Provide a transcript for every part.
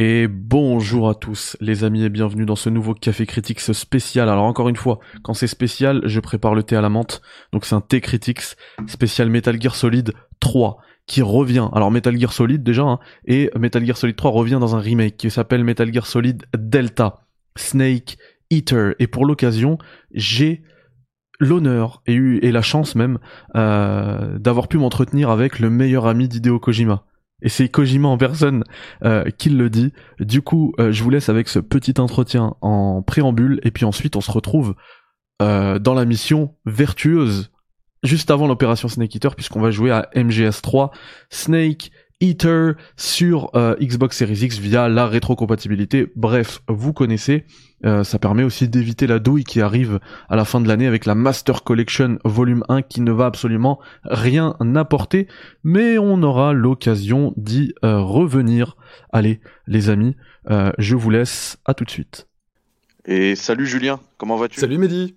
Et bonjour à tous les amis et bienvenue dans ce nouveau Café Critics spécial. Alors encore une fois, quand c'est spécial, je prépare le thé à la menthe. Donc c'est un thé Critics spécial Metal Gear Solid 3 qui revient. Alors Metal Gear Solid déjà, hein, et Metal Gear Solid 3 revient dans un remake qui s'appelle Metal Gear Solid Delta Snake Eater. Et pour l'occasion, j'ai l'honneur et, la chance même euh, d'avoir pu m'entretenir avec le meilleur ami d'Hideo Kojima. Et c'est Kojima en personne euh, qui le dit. Du coup, euh, je vous laisse avec ce petit entretien en préambule, et puis ensuite on se retrouve euh, dans la mission vertueuse, juste avant l'opération Snake Eater, puisqu'on va jouer à MGS3 Snake Eater sur Xbox Series X via la rétrocompatibilité. Bref, vous connaissez. Euh, ça permet aussi d'éviter la douille qui arrive à la fin de l'année avec la Master Collection Volume 1 qui ne va absolument rien apporter, mais on aura l'occasion d'y euh, revenir. Allez, les amis, je vous laisse. À tout de suite. Et salut Julien, comment vas-tu? Salut Mehdi.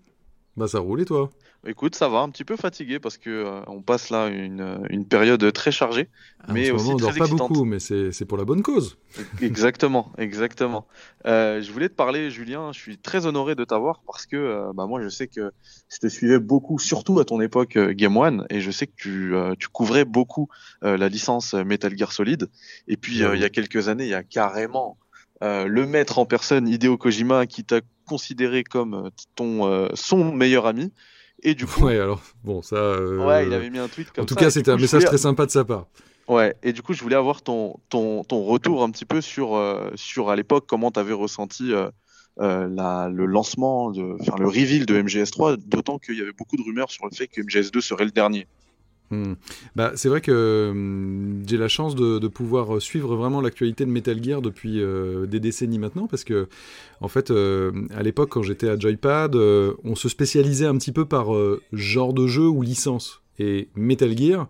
Bah ça roule et toi? Écoute, ça va, un petit peu fatigué parce que euh, on passe là une, une période très chargée, Ah, mais aussi moment, on très dort pas beaucoup, mais c'est pour la bonne cause. Exactement, exactement. Euh, je voulais te parler, Julien. Je suis très honoré de t'avoir parce que euh, bah, moi, je sais que je te suivais beaucoup, surtout à ton époque Game One, et je sais que tu, tu couvrais beaucoup la licence Metal Gear Solid. Et puis, euh, il y a quelques années, il y a carrément le maître en personne, Hideo Kojima, qui t'a considéré comme ton son meilleur ami. Et du coup, Ouais, alors bon, ça. euh, ouais, il avait mis un tweet comme En tout ça, cas, c'était un coup, message voulais- très sympa de sa part. Ouais, et du coup, je voulais avoir ton, ton, ton retour un petit peu sur, euh, sur à l'époque, comment tu avais ressenti euh, euh, la, le lancement, de, enfin, le reveal de MGS3, d'autant qu'il y avait beaucoup de rumeurs sur le fait que MGS2 serait le dernier. Hmm. Bah, c'est vrai que hum, j'ai la chance de, pouvoir suivre vraiment l'actualité de Metal Gear depuis euh, des décennies maintenant, parce que, en fait, euh, à l'époque, quand j'étais à Joypad, euh, on se spécialisait un petit peu par euh, genre de jeu ou licence. Et Metal Gear,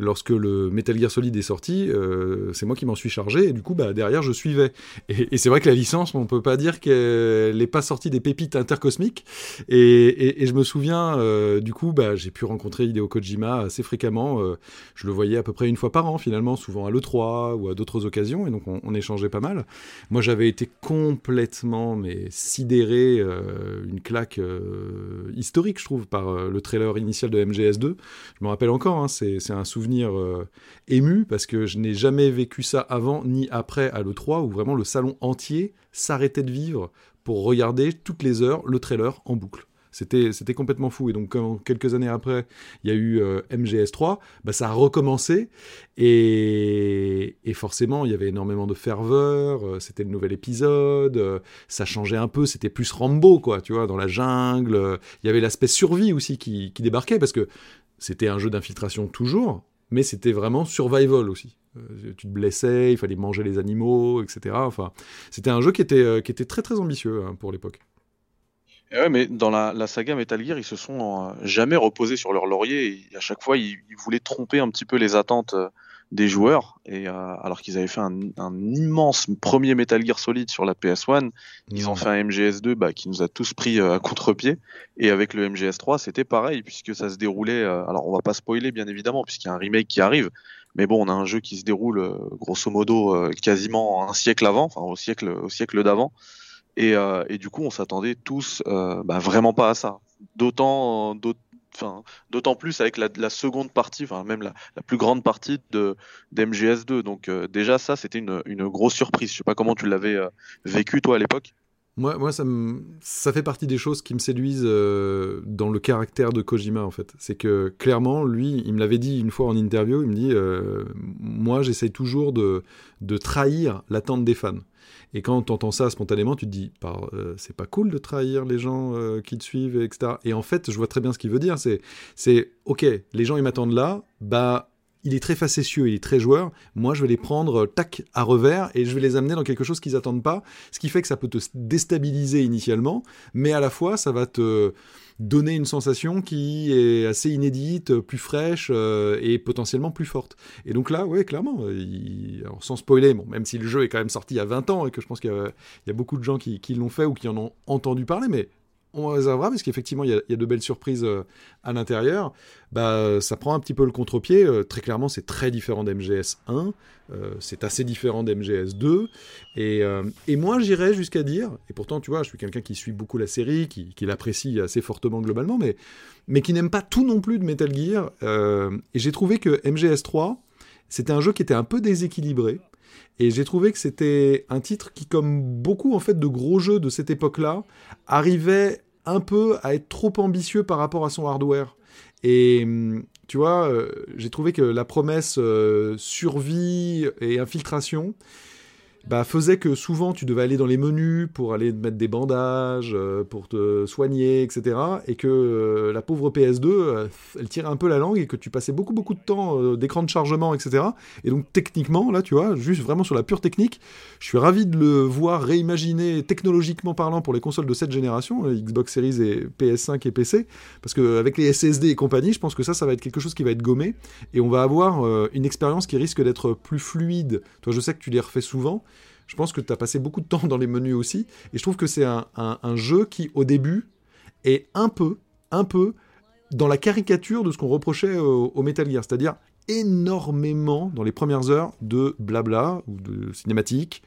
lorsque le Metal Gear Solid est sorti, euh, c'est moi qui m'en suis chargé, et du coup, bah, derrière, je suivais. Et, c'est vrai que la licence, on peut pas dire qu'elle n'est pas sortie des pépites intercosmiques. Et, je me souviens, euh, du coup, bah, j'ai pu rencontrer Hideo Kojima assez fréquemment. euh, je le voyais à peu près une fois par an, finalement, souvent à l'E3 ou à d'autres occasions, et donc on, échangeait pas mal. Moi, j'avais été complètement sidéré, une claque historique, je trouve, par le trailer initial de MGS2. Je me rappelle encore, hein, c'est un souvenir euh, ému, parce que je n'ai jamais vécu ça avant ni après à l'E3, où vraiment le salon entier s'arrêtait de vivre pour regarder toutes les heures le trailer en boucle. C'était, complètement fou. Et donc, quand quelques années après, il y a eu euh, MGS3, bah, ça a recommencé. Et, forcément, il y avait énormément de ferveur. euh, c'était le nouvel épisode. ça changeait un peu. C'était plus Rambo, quoi, tu vois, dans la jungle. Il y avait l'aspect survie aussi qui débarquait parce que c'était un jeu d'infiltration toujours, mais c'était vraiment survival aussi. Euh, tu te blessais, il fallait manger les animaux, etc. Enfin, c'était un jeu qui était, euh, qui était très très ambitieux hein, pour l'époque. Et ouais, mais dans la, saga Metal Gear, ils se sont euh, jamais reposés sur leur laurier. Et à chaque fois, ils, voulaient tromper un petit peu les attentes des joueurs. Et euh, alors qu'ils avaient fait un, un immense premier Metal Gear Solid sur la PS1, ils ont fait un MGS2 bah, qui nous a tous pris euh, à contre-pied. Et avec le MGS3, c'était pareil, puisque ça se déroulait. euh, alors, on va pas spoiler, bien évidemment, puisqu'il y a un remake qui arrive. Mais bon, on a un jeu qui se déroule euh, grosso modo euh, quasiment un siècle avant, enfin au siècle, au siècle d'avant. Et, euh, et du coup, on s'attendait tous euh, bah, vraiment pas à ça. D'autant, d'aut- d'autant plus avec la, seconde partie, même la, plus grande partie de d'MGS2. Donc euh, déjà ça, c'était une, une grosse surprise. Je sais pas comment tu l'avais euh, vécu toi à l'époque. Moi, moi ça, ça fait partie des choses qui me séduisent euh, dans le caractère de Kojima, en fait. C'est que, clairement, lui, il me l'avait dit une fois en interview, il me dit Moi, j'essaye toujours de, de trahir l'attente des fans. Et quand tu entends ça spontanément, tu te dis Par- euh, C'est pas cool de trahir les gens euh, qui te suivent, etc. Et en fait, je vois très bien ce qu'il veut dire. C'est Ok, les gens, ils m'attendent là, bah. Il est très facétieux, il est très joueur. Moi, je vais les prendre euh, tac à revers et je vais les amener dans quelque chose qu'ils attendent pas ce qui fait que ça peut te déstabiliser initialement, mais à la fois ça va te donner une sensation qui est assez inédite, plus fraîche euh, et potentiellement plus forte. Et donc là, ouais, clairement, euh, sans spoiler, bon, même si le jeu est quand même sorti il y a 20 ans et que je pense qu'il y a, beaucoup de gens qui l'ont fait ou qui en ont entendu parler, mais on réservera parce qu'effectivement il y, a de belles surprises euh, à l'intérieur. Bah, ça prend un petit peu le contre-pied. Euh, très clairement, c'est très différent d'MGS 1. Euh, c'est assez différent d'MGS 2. Et, et moi, j'irais jusqu'à dire, et pourtant, tu vois, je suis quelqu'un qui suit beaucoup la série, qui, qui l'apprécie assez fortement globalement, mais, mais qui n'aime pas tout non plus de Metal Gear. et j'ai trouvé que MGS 3, c'était un jeu qui était un peu déséquilibré. Et j'ai trouvé que c'était un titre qui, comme beaucoup en fait de gros jeux de cette époque-là, arrivait un peu à être trop ambitieux par rapport à son hardware. Et hum, tu vois, euh, j'ai trouvé que la promesse euh, survie et infiltration, bah, faisait que souvent tu devais aller dans les menus pour aller mettre des bandages, euh, pour te soigner, etc. Et que euh, la pauvre PS2, euh, elle tirait un peu la langue et que tu passais beaucoup beaucoup de temps d'écran de chargement, etc. Et donc techniquement, là, tu vois, juste vraiment sur la pure technique, je suis ravi de le voir réimaginer technologiquement parlant pour les consoles de cette génération, Xbox Series et PS5 et PC, parce qu'avec les SSD et compagnie, je pense que ça, ça va être quelque chose qui va être gommé et on va avoir une expérience qui risque d'être plus fluide. Toi, je sais que tu les refais souvent. Je pense que tu as passé beaucoup de temps dans les menus aussi. Et je trouve que c'est un, jeu qui, au début, est un peu, un peu dans la caricature de ce qu'on reprochait au, Metal Gear. C'est-à-dire énormément, dans les premières heures, de blabla ou de cinématique.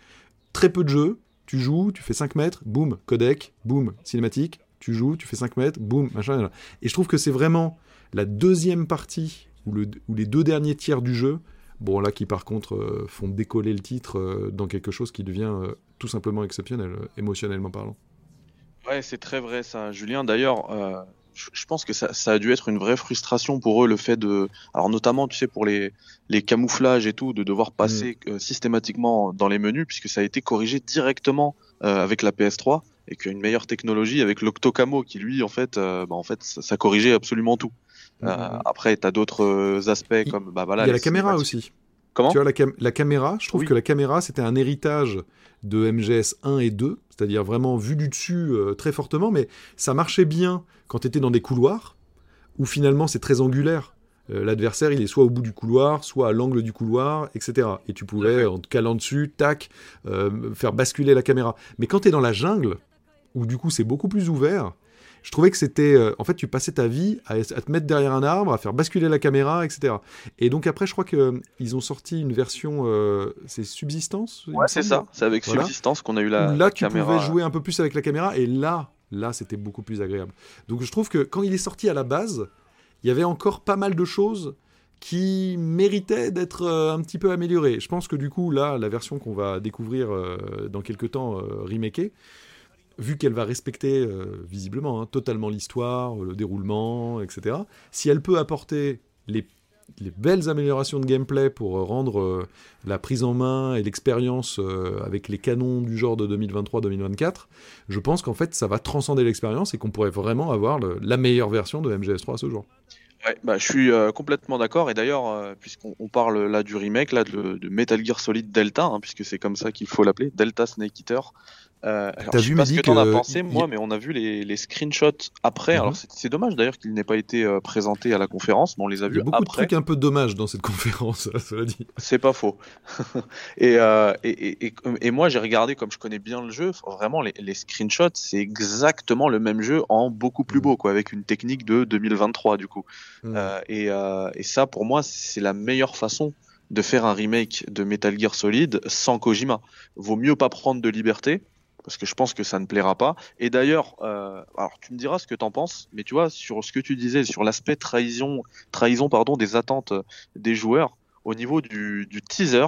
Très peu de jeux. Tu joues, tu fais 5 mètres, boum, codec, boum, cinématique. Tu joues, tu fais 5 mètres, boum, machin. Et je trouve que c'est vraiment la deuxième partie, ou, ou les deux derniers tiers du jeu, Bon, là, qui par contre euh, font décoller le titre euh, dans quelque chose qui devient euh, tout simplement exceptionnel, émotionnellement parlant. Ouais, c'est très vrai ça, Julien. D'ailleurs, je pense que ça, a dû être une vraie frustration pour eux, le fait de. Alors, notamment, tu sais, pour les, les camouflages et tout, de devoir passer mm. systématiquement dans les menus, puisque ça a été corrigé directement avec la PS3 et qu'une meilleure technologie avec l'Octocamo qui, lui, en fait, bah, en fait ça corrigeait absolument tout. Euh, après, tu as d'autres euh, aspects comme. Bah, voilà, Il y a la caméra aussi. Comment Tu vois, la, caméra, je trouve que la caméra, c'était un héritage de MGS 1 et 2, c'est-à-dire vraiment vu du dessus euh, très fortement, mais ça marchait bien quand tu étais dans des couloirs, où finalement c'est très angulaire. L'adversaire, il est soit au bout du couloir, soit à l'angle du couloir, etc. Et tu pouvais, en te calant dessus, tac, faire basculer la caméra. Mais quand tu es dans la jungle, où du coup c'est beaucoup plus ouvert, je trouvais que c'était. Euh, en fait, tu passais ta vie à, te mettre derrière un arbre, à faire basculer la caméra, etc. Et donc après, je crois qu'ils euh, ont sorti une version. Euh, c'est Subsistance Ouais, c'est ça. C'est avec Subsistance qu'on a eu la. Là, tu pouvais jouer un peu plus avec la caméra, et là, là, c'était beaucoup plus agréable. Donc je trouve que quand il est sorti à la base, il y avait encore pas mal de choses qui méritaient d'être un petit peu améliorées. Je pense que du coup, là, la version qu'on va découvrir dans quelques temps, remakée, vu qu'elle va respecter euh, visiblement hein, totalement l'histoire, le déroulement, etc., si elle peut apporter les, belles améliorations de gameplay pour euh, rendre euh, la prise en main et l'expérience avec les canons du genre de 2023-2024, je pense qu'en fait ça va transcender l'expérience et qu'on pourrait vraiment avoir la meilleure version de MGS3 à ce jour. Ouais, bah, je suis complètement d'accord. Et d'ailleurs, puisqu'on parle là du remake, là de, Metal Gear Solid Delta, hein, puisque c'est comme ça qu'il faut l'appeler, Delta Snake Eater, euh, alors, je sais pas ce que t'en as pensé, moi, mais on a vu les, les screenshots après. Alors, mhm. c'est dommage d'ailleurs qu'il n'ait pas été euh, présenté à la conférence, mais on les a vus après. Il y a beaucoup de trucs un peu dommages dans cette conférence, cela dit. C'est pas faux. euh, et, et, et, et, moi, j'ai regardé, comme je connais bien le jeu, vraiment, les, les screenshots, c'est exactement le même jeu en beaucoup plus mhm. beau, quoi, avec une technique de 2023, du coup. Mhm. Euh, et, euh, et ça, pour moi, c'est la meilleure façon de faire un remake de Metal Gear Solid sans Kojima. Vaut mieux pas prendre de liberté parce que je pense que ça ne plaira pas. Et d'ailleurs, euh, alors tu me diras ce que tu en penses, mais tu vois sur ce que tu disais sur l'aspect trahison, trahison pardon des attentes des joueurs au niveau du, du teaser,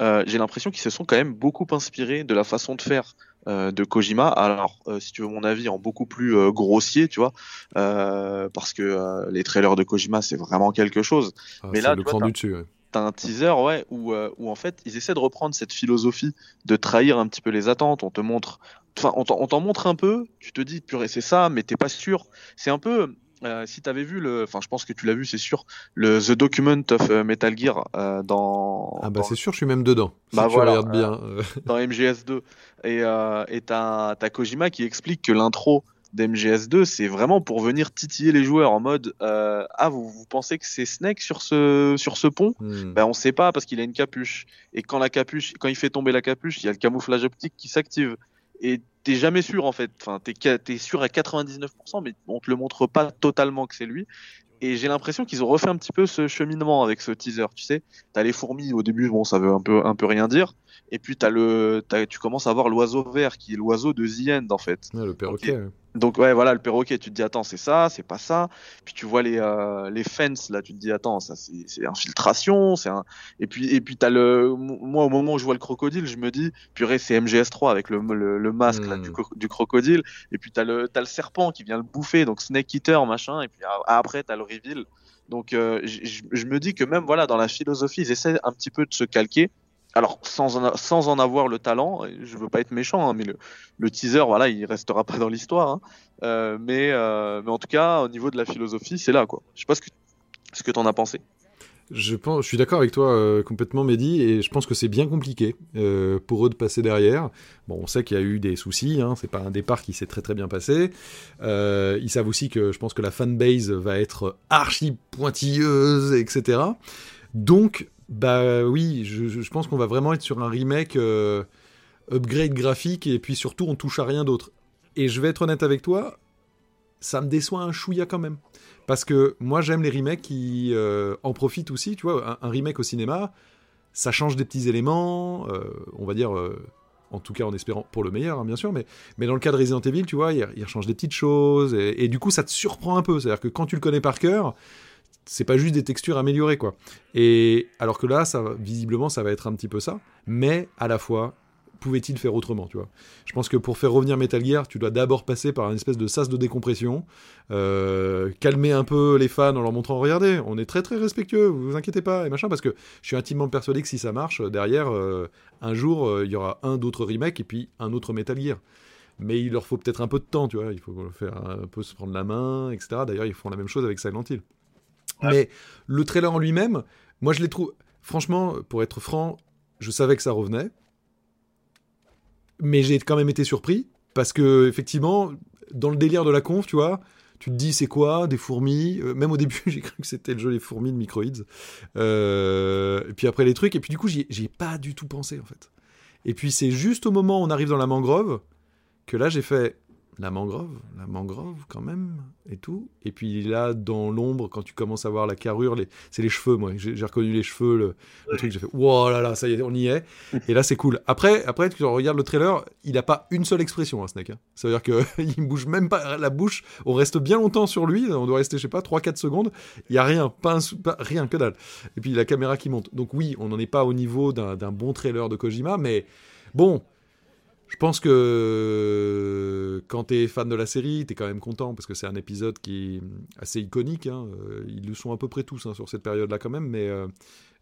euh, j'ai l'impression qu'ils se sont quand même beaucoup inspirés de la façon de faire euh, de Kojima. Alors, euh, si tu veux mon avis, en beaucoup plus euh, grossier, tu vois, parce que les trailers de Kojima, c'est vraiment quelque chose. Ah, mais là, le du dessus. Ouais t'as un teaser ouais où, euh, où en fait ils essaient de reprendre cette philosophie de trahir un petit peu les attentes. On te montre enfin on t'en montre un peu tu te dis purée c'est ça mais t'es pas sûr. C'est un peu euh, si t'avais vu le enfin je pense que tu l'as vu c'est sûr le The Document of euh, Metal Gear euh, dans ah bah c'est sûr je suis même dedans. Bah si voilà, tu bien. Dans MGS2 et et t'as Kojima qui explique que l'intro d'MGS2, c'est vraiment pour venir titiller les joueurs en mode euh, ah vous, vous pensez que c'est Snake sur ce sur ce pont? Hmm. Ben on sait pas parce qu'il a une capuche et quand la capuche quand il fait tomber la capuche, il y a le camouflage optique qui s'active et t'es jamais sûr en fait. Enfin, t'es es sûr à 99%, mais on te le montre pas totalement que c'est lui. Et j'ai l'impression qu'ils ont refait un petit peu ce cheminement avec ce teaser. Tu sais, t'as les fourmis au début, bon, ça veut un peu, un peu rien dire. Et puis t'as le, tu commences à voir l'oiseau vert qui est l'oiseau de The End en fait. le perroquet. Donc ouais, voilà le perroquet. Tu te dis attends, c'est ça, c'est pas ça. Puis tu vois les euh, les fences là, tu te dis attends, ça c'est infiltration, c'est un. Et puis et puis t'as le, moi au moment où je vois le crocodile, je me dis purée c'est MGS3 avec le le, masque là, du, hmm. du, crocodile. Et puis t'as le t'as le serpent qui vient le bouffer, donc Snake Eater machin. Et puis après t'as le reveal. Donc euh, je me dis que même voilà dans la philosophie, ils essaient un petit peu de se calquer alors sans en, sans en avoir le talent, je veux pas être méchant, hein, mais le, teaser, voilà, il restera pas dans l'histoire. Hein. Euh, mais, euh, mais en tout cas, au niveau de la philosophie, c'est là, quoi. Je sais pas ce que ce que t'en as pensé. Je, pense, je suis d'accord avec toi euh, complètement, Mehdi, et je pense que c'est bien compliqué pour eux de passer derrière. Bon, on sait qu'il y a eu des soucis, hein, c'est pas un départ qui s'est très très bien passé. Ils savent aussi que je pense que la fanbase va être archi pointilleuse, etc. Donc, bah oui, je, pense qu'on va vraiment être sur un remake euh, upgrade graphique et puis surtout on touche à rien d'autre. Et je vais être honnête avec toi, ça me déçoit un chouïa quand même. Parce que moi j'aime les remakes qui euh, en profitent aussi, tu vois, un, remake au cinéma, ça change des petits éléments, euh, on va dire, en tout cas en espérant pour le meilleur, hein, bien sûr, mais, mais dans le cas de Resident Evil, tu vois, il, il change des petites choses, et, et, du coup ça te surprend un peu, c'est-à-dire que quand tu le connais par cœur, c'est pas juste des textures améliorées quoi. Et alors que là, ça, visiblement, ça va être un petit peu ça, mais à la fois, pouvait-il faire autrement, tu vois? Je pense que pour faire revenir Metal Gear, tu dois d'abord passer par une espèce de sas de décompression, euh, calmer un peu les fans en leur montrant, regardez, on est très très respectueux, vous vous inquiétez pas, et machin, parce que je suis intimement persuadé que si ça marche, derrière, euh, un jour, euh, il y aura un d'autres remakes et puis un autre Metal Gear. Mais il leur faut peut-être un peu de temps, tu vois, il faut faire un peu se prendre la main, etc. D'ailleurs, ils font la même chose avec Silent Hill. Mais le trailer en lui-même, moi je l'ai trouvé. Franchement, pour être franc, je savais que ça revenait. Mais j'ai quand même été surpris. Parce que, effectivement, dans le délire de la conf, tu vois, tu te dis c'est quoi Des fourmis euh, Même au début, j'ai cru que c'était le jeu des fourmis de Microids. Euh, et puis après les trucs. Et puis du coup, j'y ai pas du tout pensé en fait. Et puis c'est juste au moment où on arrive dans la mangrove que là j'ai fait la mangrove, la mangrove quand même, et tout. Et puis là, dans l'ombre, quand tu commences à voir la carrure, les... c'est les cheveux, moi. J'ai reconnu les cheveux, le, truc, j'ai fait, wow là là, ça y est, on y est. et là, c'est cool. Après, après, tu regardes le trailer, il n'a pas une seule expression, hein, Snake. Hein. Ça veut dire qu'il ne bouge même pas la bouche. On reste bien longtemps sur lui, on doit rester, je sais pas, 3-4 secondes. Il n'y a rien, pas, rien, que dalle. Et puis la caméra qui monte. Donc oui, on n'en est pas au niveau d'un bon trailer de Kojima, mais bon je pense que quand tu es fan de la série, tu es quand même content parce que c'est un épisode qui est assez iconique. Hein. Euh, ils le sont à peu près tous hein, sur cette période-là quand même, mais euh,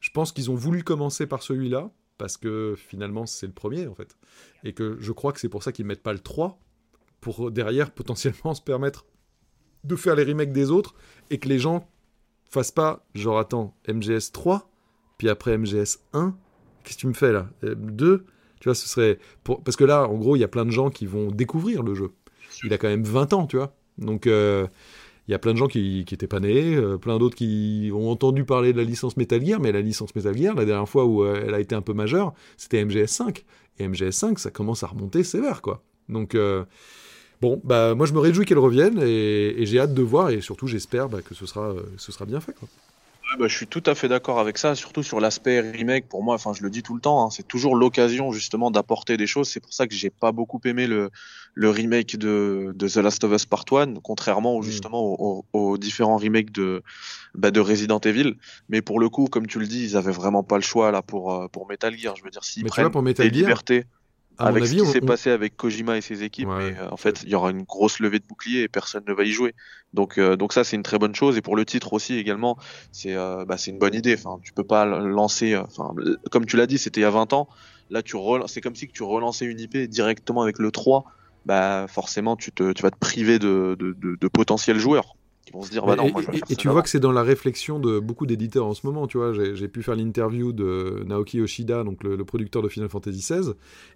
je pense qu'ils ont voulu commencer par celui-là parce que finalement c'est le premier en fait. Et que je crois que c'est pour ça qu'ils mettent pas le 3 pour derrière potentiellement se permettre de faire les remakes des autres et que les gens fassent pas genre attends MGS 3 puis après MGS 1 qu'est-ce que tu me fais là? 2 euh, tu vois, ce serait. Pour... Parce que là, en gros, il y a plein de gens qui vont découvrir le jeu. Il a quand même 20 ans, tu vois. Donc, euh, il y a plein de gens qui n'étaient pas nés, euh, plein d'autres qui ont entendu parler de la licence Metal Gear, mais la licence Metal Gear, la dernière fois où euh, elle a été un peu majeure, c'était MGS5. Et MGS5, ça commence à remonter sévère, quoi. Donc. Bon, bah moi je me réjouis qu'elle revienne et, j'ai hâte de voir et surtout j'espère bah, que ce sera, ce sera bien fait. Quoi. Bah, je suis tout à fait d'accord avec ça, surtout sur l'aspect remake. Pour moi, enfin, je le dis tout le temps, hein, c'est toujours l'occasion justement d'apporter des choses. C'est pour ça que j'ai pas beaucoup aimé le, le remake de, de, The Last of Us Part 1, contrairement mm. justement aux, différents remakes de, bah, de Resident Evil. Mais pour le coup, comme tu le dis, ils avaient vraiment pas le choix là pour, euh, pour Metal Gear. Je veux dire, s'ils prennent pour Metal des libertés avec ce qui s'est passé avec Kojima et ses équipes, mais, euh, en fait, il y aura une grosse levée de bouclier et personne ne va y jouer. Donc, euh, donc ça, c'est une très bonne chose. Et pour le titre aussi également, c'est euh, bah, c'est une bonne idée. Enfin, tu peux pas lancer. Enfin, comme tu l'as dit, c'était il y a 20 ans. Là, tu c'est comme si tu relançais une IP directement avec le 3. Bah, forcément, tu te, tu vas te priver de, de, de, de potentiels joueurs. Qui vont se dire, bah non, et, moi, je vais et, faire et ça tu vois que c'est dans la réflexion de beaucoup d'éditeurs en ce moment, tu vois. J'ai pu faire l'interview de Naoki Yoshida, donc le, le producteur de Final Fantasy XVI,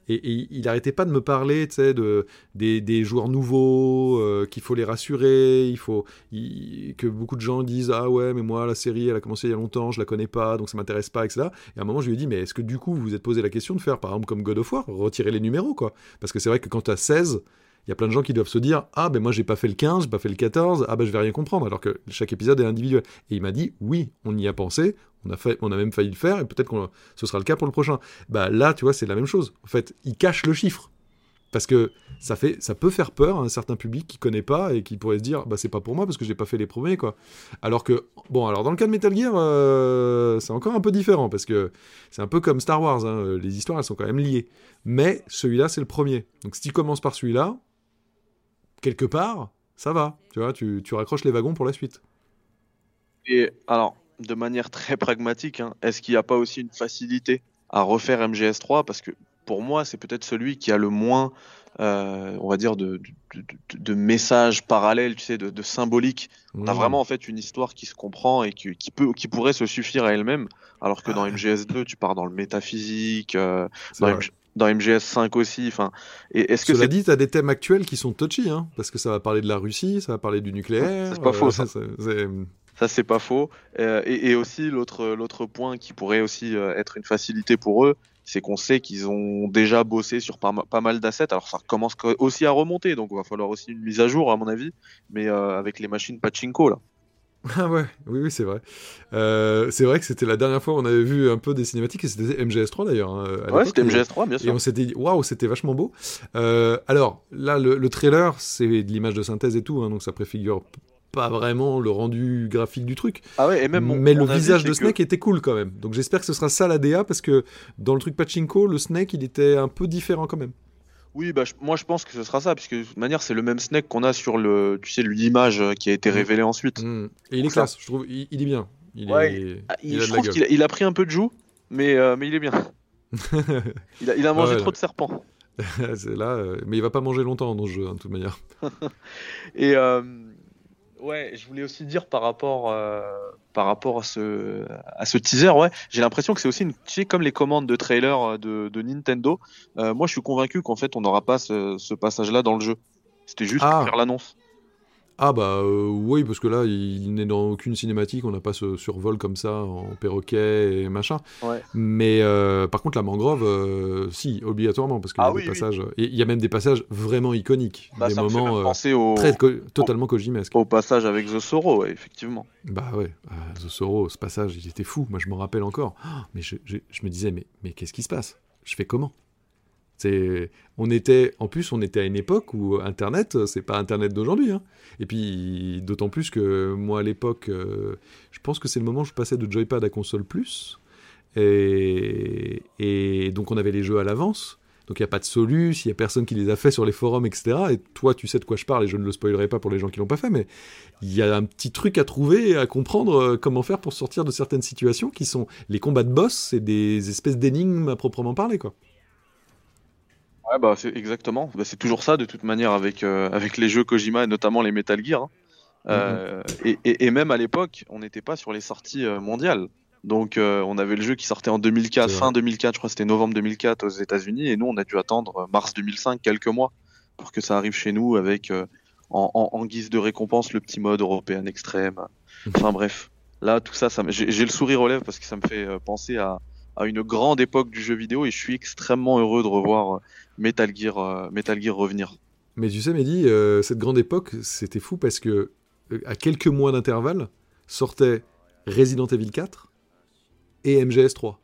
et, et il arrêtait pas de me parler, tu sais, de, des, des joueurs nouveaux, euh, qu'il faut les rassurer, il faut il- que beaucoup de gens disent ah ouais, mais moi la série elle a commencé il y a longtemps, je la connais pas, donc ça m'intéresse pas, etc. Et à un moment je lui ai dit mais est-ce que du coup vous vous êtes posé la question de faire par exemple comme God of War, retirer les numéros quoi, parce que c'est vrai que quand tu as 16 il y a plein de gens qui doivent se dire Ah, ben moi j'ai pas fait le 15, j'ai pas fait le 14, ah ben je vais rien comprendre, alors que chaque épisode est individuel. Et il m'a dit Oui, on y a pensé, on a, fait, on a même failli le faire, et peut-être que ce sera le cas pour le prochain. Bah là, tu vois, c'est la même chose. En fait, il cache le chiffre. Parce que ça, fait, ça peut faire peur à un certain public qui connaît pas et qui pourrait se dire Bah c'est pas pour moi parce que j'ai pas fait les premiers, quoi. Alors que, bon, alors dans le cas de Metal Gear, euh, c'est encore un peu différent parce que c'est un peu comme Star Wars, hein, les histoires elles sont quand même liées. Mais celui-là, c'est le premier. Donc si tu commences par celui-là, quelque part, ça va. Tu vois, tu, tu raccroches les wagons pour la suite. Et alors, de manière très pragmatique, hein, est-ce qu'il n'y a pas aussi une facilité à refaire MGS3 Parce que pour moi, c'est peut-être celui qui a le moins, euh, on va dire, de, de, de- de messages parallèles, tu sais, de, symbolique. Mmh. vraiment en fait une histoire qui se comprend et qui, qui peut, qui pourrait se suffire à elle-même, alors que dans Ah. MGS2, tu pars dans le métaphysique, euh, dans. MG dans MGS5 aussi. Enfin, et est-ce que Cela dit, tu as des thèmes actuels qui sont touchy, hein, parce que ça va parler de la Russie, ça va parler du nucléaire. C'est pas faux, ça. c'est- c'est- Ça, c'est pas faux. Euh, et, et aussi, l'autre, l'autre point qui pourrait aussi euh, être une facilité pour eux, c'est qu'on sait qu'ils ont déjà bossé sur pas, ma- pas mal d'assets. Alors, ça commence co- aussi à remonter, donc il va falloir aussi une mise à jour, à mon avis, mais euh, avec les machines Pachinko, là. Ah ouais, oui, oui, c'est vrai. Euh, c'est vrai que c'était la dernière fois où on avait vu un peu des cinématiques, et c'était MGS3 d'ailleurs. hein, Ouais, c'était et- MGS3, bien Et sûr. on s'était dit, waouh, c'était vachement beau. Euh, alors, là, le, le trailer, c'est de l'image de synthèse et tout, hein, donc ça préfigure pas vraiment le rendu graphique du truc. Ah ouais, et même mon- mais le visage de que- Snake était cool quand même. Donc j'espère que ce sera ça la DA, parce que dans le truc Pachinko, le Snake, il était un peu différent quand même. Oui, bah, je- moi je pense que ce sera ça, puisque de toute manière, c'est le même Snake qu'on a sur le, tu sais, l'image euh, qui a été Mm. révélé ensuite. Mm. Et il est classe, je trouve. Il, il est bien. Il Ouais, est, il- il a je trouve qu'il a, il a pris un peu de joue, mais, euh, mais il est bien. Il a, il a mangé Ouais, trop de serpents. c'est là, euh, mais il va pas manger longtemps dans ce jeu, hein, de toute manière. Et euh, ouais, je voulais aussi dire par rapport, euh, par rapport à ce, à ce teaser, ouais, j'ai l'impression que c'est aussi une, tu sais, comme les commandes de trailer euh, de, de Nintendo. euh, moi, je suis convaincu qu'en fait, on n'aura pas ce, ce passage-là dans le jeu. C'était juste Ah. pour faire l'annonce. Ah bah euh, oui, parce que là, il n'est dans aucune cinématique, on n'a pas ce survol comme ça en perroquet et machin. Ouais. Mais euh, par contre, la mangrove, euh, si, obligatoirement, parce qu'il y Ah a oui, des oui. passages... Et il y a même des passages vraiment iconiques, Bah, des ça moments au, très co- totalement kojimesques. au passage avec The Sorrow, ouais, effectivement. Bah ouais, The Sorrow, ce passage, il était fou, moi je m'en rappelle encore. Ah, mais je, je- je me disais, mais, mais qu'est-ce qui se passe? Je fais comment? On était, en plus, on était à une époque où Internet, c'est pas Internet d'aujourd'hui. hein. Et puis, d'autant plus que moi, à l'époque, euh, je pense que c'est le moment où je passais de Joypad à console plus. Et, donc, on avait les jeux à l'avance. Donc, il n'y a pas de solus, il n'y a personne qui les a fait sur les forums, etc. Et toi, tu sais de quoi je parle, et je ne le spoilerai pas pour les gens qui l'ont pas fait, mais il y a un petit truc à trouver à comprendre euh, comment faire pour sortir de certaines situations qui sont les combats de boss, c'est des espèces d'énigmes à proprement parler, quoi. Ouais, bah, c'est exactement. Bah, c'est toujours ça, de toute manière, avec, euh, avec les jeux Kojima et notamment les Metal Gear. hein. Euh, et, et- et même à l'époque, on n'était pas sur les sorties euh, mondiales. Donc, euh, on avait le jeu qui sortait en 2004, C'est fin 2004, je crois que c'était novembre 2004 aux États-Unis, et nous, on a dû attendre euh, mars 2005, quelques mois, pour que ça arrive chez nous avec, euh, en, en- en guise de récompense, le petit mode européen extrême. Enfin bref, là, tout ça, ça j'ai le sourire aux lèvres parce que ça me fait euh, penser à, à une grande époque du jeu vidéo, et je suis extrêmement heureux de revoir Metal Gear, euh, Metal Gear revenir. Mais tu sais, Mehdi, euh, cette grande époque, c'était fou parce que euh, à quelques mois d'intervalle sortait Resident Evil 4 et MGS3.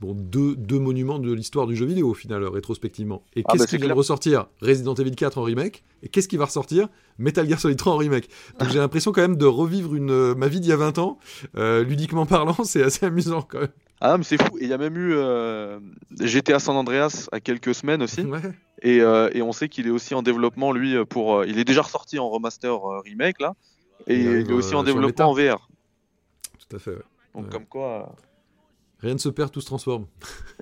Bon, deux, deux monuments de l'histoire du jeu vidéo au final, rétrospectivement. Et Ah, qu'est-ce bah, qui vient de ressortir Resident Evil 4 en remake. Et qu'est-ce qui va ressortir Metal Gear Solid 3 en remake. Donc j'ai l'impression quand même de revivre une, euh, ma vie d'il y a 20 ans. Euh, ludiquement parlant, c'est assez amusant quand même. Ah, mais c'est fou. Et il y a même eu euh, GTA San Andreas à quelques semaines aussi. Ouais. Et, euh, et on sait qu'il est aussi en développement, lui, pour. il est déjà ressorti en remaster remake, là. Et Il est aussi en développement en VR. Tout à fait. ouais. Donc, Ouais. comme quoi. Euh, Rien ne se perd, tout se transforme.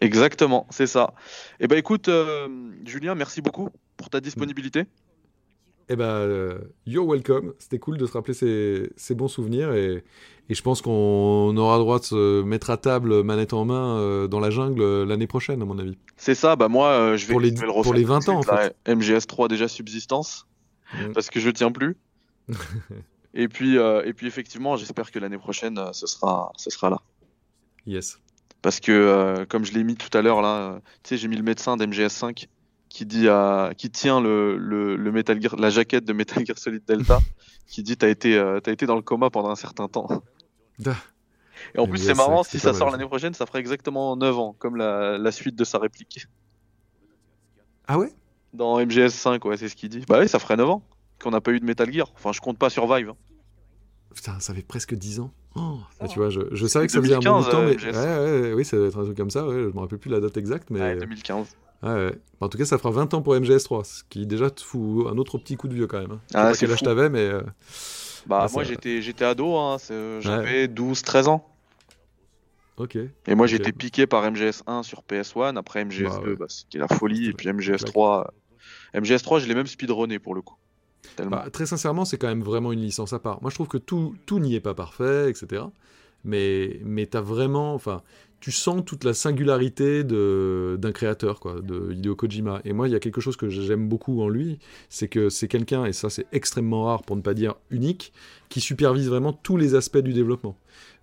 Exactement, c'est ça. Et ben écoute, euh, Julien, merci beaucoup pour ta disponibilité. eh ben, you're welcome. C'était cool de se rappeler ces, ces bons souvenirs et, et je pense qu'on aura le droit de se mettre à table, manette en main, dans la jungle l'année prochaine, à mon avis. C'est ça, bah moi, je vais, pour les, je vais le pour les tout de 20 ans, en fait. là, MGS3 déjà subsistance, Mm. parce que je tiens plus. et puis, euh, et puis effectivement, j'espère que l'année prochaine, euh, ce sera, ce sera là. Yes. Parce que, euh, comme je l'ai mis tout à l'heure, là, tu sais, j'ai mis le médecin d'MGS5 qui dit à, qui tient le, le, le Metal Gear, la jaquette de Metal Gear Solid Delta, qui dit t'as été, euh, t'as été dans le coma pendant un certain temps. Et en plus, MGS5, c'est marrant, si ça sort l'année prochaine, ça ferait exactement 9 ans, comme la, la suite de sa réplique. Ah ouais? Dans MGS5, ouais, c'est ce qu'il dit. Bah oui, ça ferait 9 ans qu'on n'a pas eu de Metal Gear. Enfin, je compte pas Survive. hein. Putain, ça fait presque 10 ans. Oh, Ça bah, tu vois, je, je savais que ça faisait un bon bout de 2015, temps, mais euh, ouais, ouais, ouais, oui, ça doit être un truc comme ça. Ouais, je me rappelle plus la date exacte, mais Ouais, 2015. ouais, ouais. En tout cas, ça fera 20 ans pour MGS3, ce qui déjà te fout un autre petit coup de vieux quand même. hein. Je sais Ah, pas c'est quel âge fou. t'avais, mais euh, Bah, Ah, moi, ça- j'étais, j'étais ado, hein, j'avais 12, 13 ans. ok. Et moi, été piqué par MGS1 sur PS1, après MGS2, Bah, ouais. bah, c'était la folie, et puis MGS3. euh, MGS3, je l'ai même speedrunné pour le coup. Bah, très sincèrement, c'est quand même vraiment une licence à part. Moi, je trouve que tout, tout n'y est pas parfait, etc. Mais, mais t'as vraiment, enfin, tu sens toute la singularité d'un créateur, quoi, de Hideo Kojima. Et moi, il y a quelque chose que j'aime beaucoup en lui, c'est que c'est quelqu'un, et ça c'est extrêmement rare pour ne pas dire unique, qui supervise vraiment tous les aspects du développement.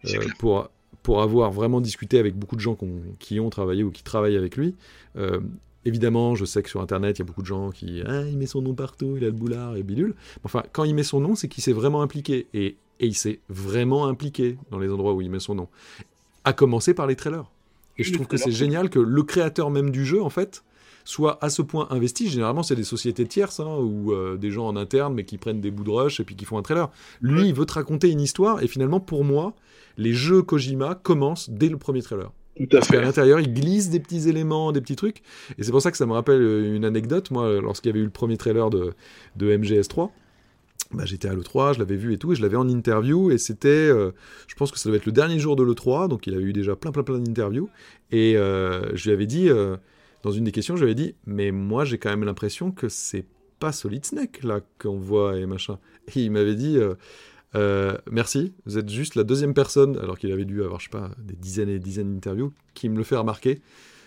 Euh, pour, pour avoir vraiment discuté avec beaucoup de gens qui ont travaillé ou qui travaillent avec lui. euh, Évidemment, je sais que sur Internet, il y a beaucoup de gens qui ah, il met son nom partout, il a le boulard et bidule. Enfin, quand il met son nom, c'est qu'il s'est vraiment impliqué. Et, et il s'est vraiment impliqué dans les endroits où il met son nom. À commencer par les trailers. Et je Les trouve que c'est génial que le créateur même du jeu, en fait, soit à ce point investi. Généralement, c'est des sociétés tierces hein, ou euh, des gens en interne, mais qui prennent des bouts de rush et puis qui font un trailer. Lui, il veut te raconter une histoire. Et finalement, pour moi, les jeux Kojima commencent dès le premier trailer. Tout à Parce qu'à l'intérieur, il glisse des petits éléments, des petits trucs. Et c'est pour ça que ça me rappelle euh, une anecdote. Moi, lorsqu'il y avait eu le premier trailer de, de MGS3, bah, j'étais à l'E3, je l'avais vu et tout, et je l'avais en interview. Et c'était, euh, je pense que ça devait être le dernier jour de l'E3, donc il avait eu déjà plein, plein, plein d'interviews. Et euh, je lui avais dit, euh, dans une des questions, je lui avais dit, mais moi, j'ai quand même l'impression que c'est pas Solid Snake, là, qu'on voit et machin. Et il m'avait dit. Euh, merci, vous êtes juste la deuxième personne, alors qu'il avait dû avoir, je sais pas, des dizaines et des dizaines d'interviews, qui me le fait remarquer.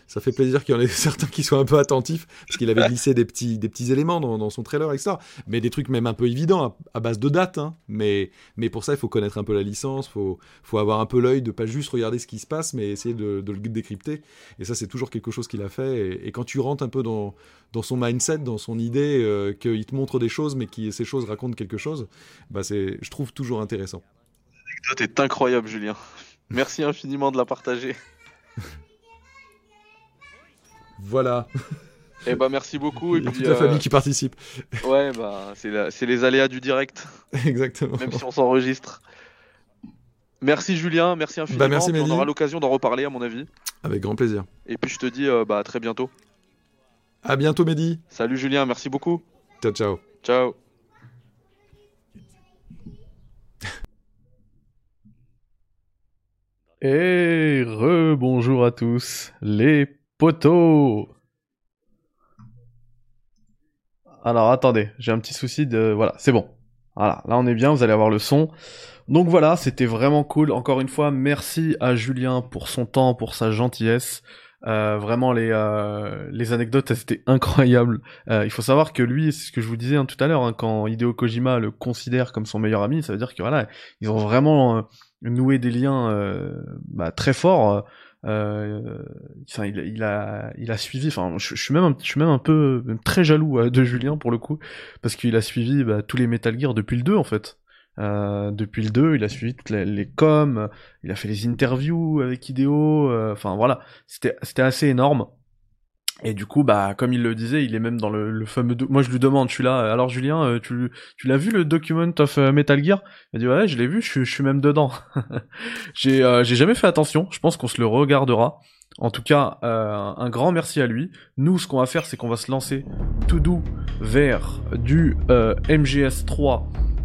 Ça fait plaisir qu'il y en ait certains qui soient un peu attentifs, parce qu'il avait glissé des petits, des petits éléments dans, dans son trailer, etc. Mais des trucs même un peu évidents, à, à base de dates. Hein. Mais, mais pour ça, il faut connaître un peu la licence, il faut, faut avoir un peu l'œil de pas juste regarder ce qui se passe, mais essayer de, de le décrypter. Et ça, c'est toujours quelque chose qu'il a fait. Et, et, quand tu rentres un peu dans, dans son mindset, dans son idée, euh, qu'il te montre des choses, mais que ces choses racontent quelque chose, bah c'est, je trouve toujours intéressant. L'anecdote est incroyable, Julien. Merci infiniment de la partager. Voilà. Eh ben merci beaucoup. Et Il y a puis, toute la euh, famille qui participe. Ouais, bah c'est la- c'est les aléas du direct, Exactement. même si on s'enregistre. Merci Julien, merci infiniment. Bah, merci, on Mehdi. aura l'occasion d'en reparler à mon avis. Avec grand plaisir. Et puis je te dis euh, bah à très bientôt. À bientôt, Mehdi. Salut Julien, merci beaucoup. Ciao, ciao. Ciao. Et re-bonjour à tous, les potos Alors attendez, j'ai un petit souci de... Voilà, c'est bon. Voilà, là on est bien, vous allez avoir le son. Donc voilà, c'était vraiment cool. Encore une fois, merci à Julien pour son temps, pour sa gentillesse. Euh, vraiment les euh, les anecdotes elles étaient incroyables. Euh, il faut savoir que lui, c'est ce que je vous disais hein, tout à l'heure, hein, quand Hideo Kojima le considère comme son meilleur ami, ça veut dire que voilà, ils ont vraiment noué des liens bah, très forts. Euh, enfin, il, il a il a suivi. Enfin, je, suis même un, je suis même un peu très jaloux euh, de Julien pour le coup parce qu'il a suivi bah, tous les Metal Gear depuis le 2 en fait. Euh, depuis le 2, il a suivi toutes les, les coms, il a fait les interviews avec Hideo, euh, enfin voilà, c'était c'était assez énorme. Et du coup, bah, comme il le disait, il est même dans le, le fameux. Moi, je lui demande, je suis là. Alors, Julien, euh, tu, tu l'as vu le document of euh, Metal Gear? Il m'a dit ouais, je l'ai vu. Je, je suis même dedans. j'ai, euh, j'ai jamais fait attention. Je pense qu'on se le regardera. En tout cas, euh, un grand merci à lui. Nous, ce qu'on va faire, c'est qu'on va se lancer tout doux vers du euh, MGS3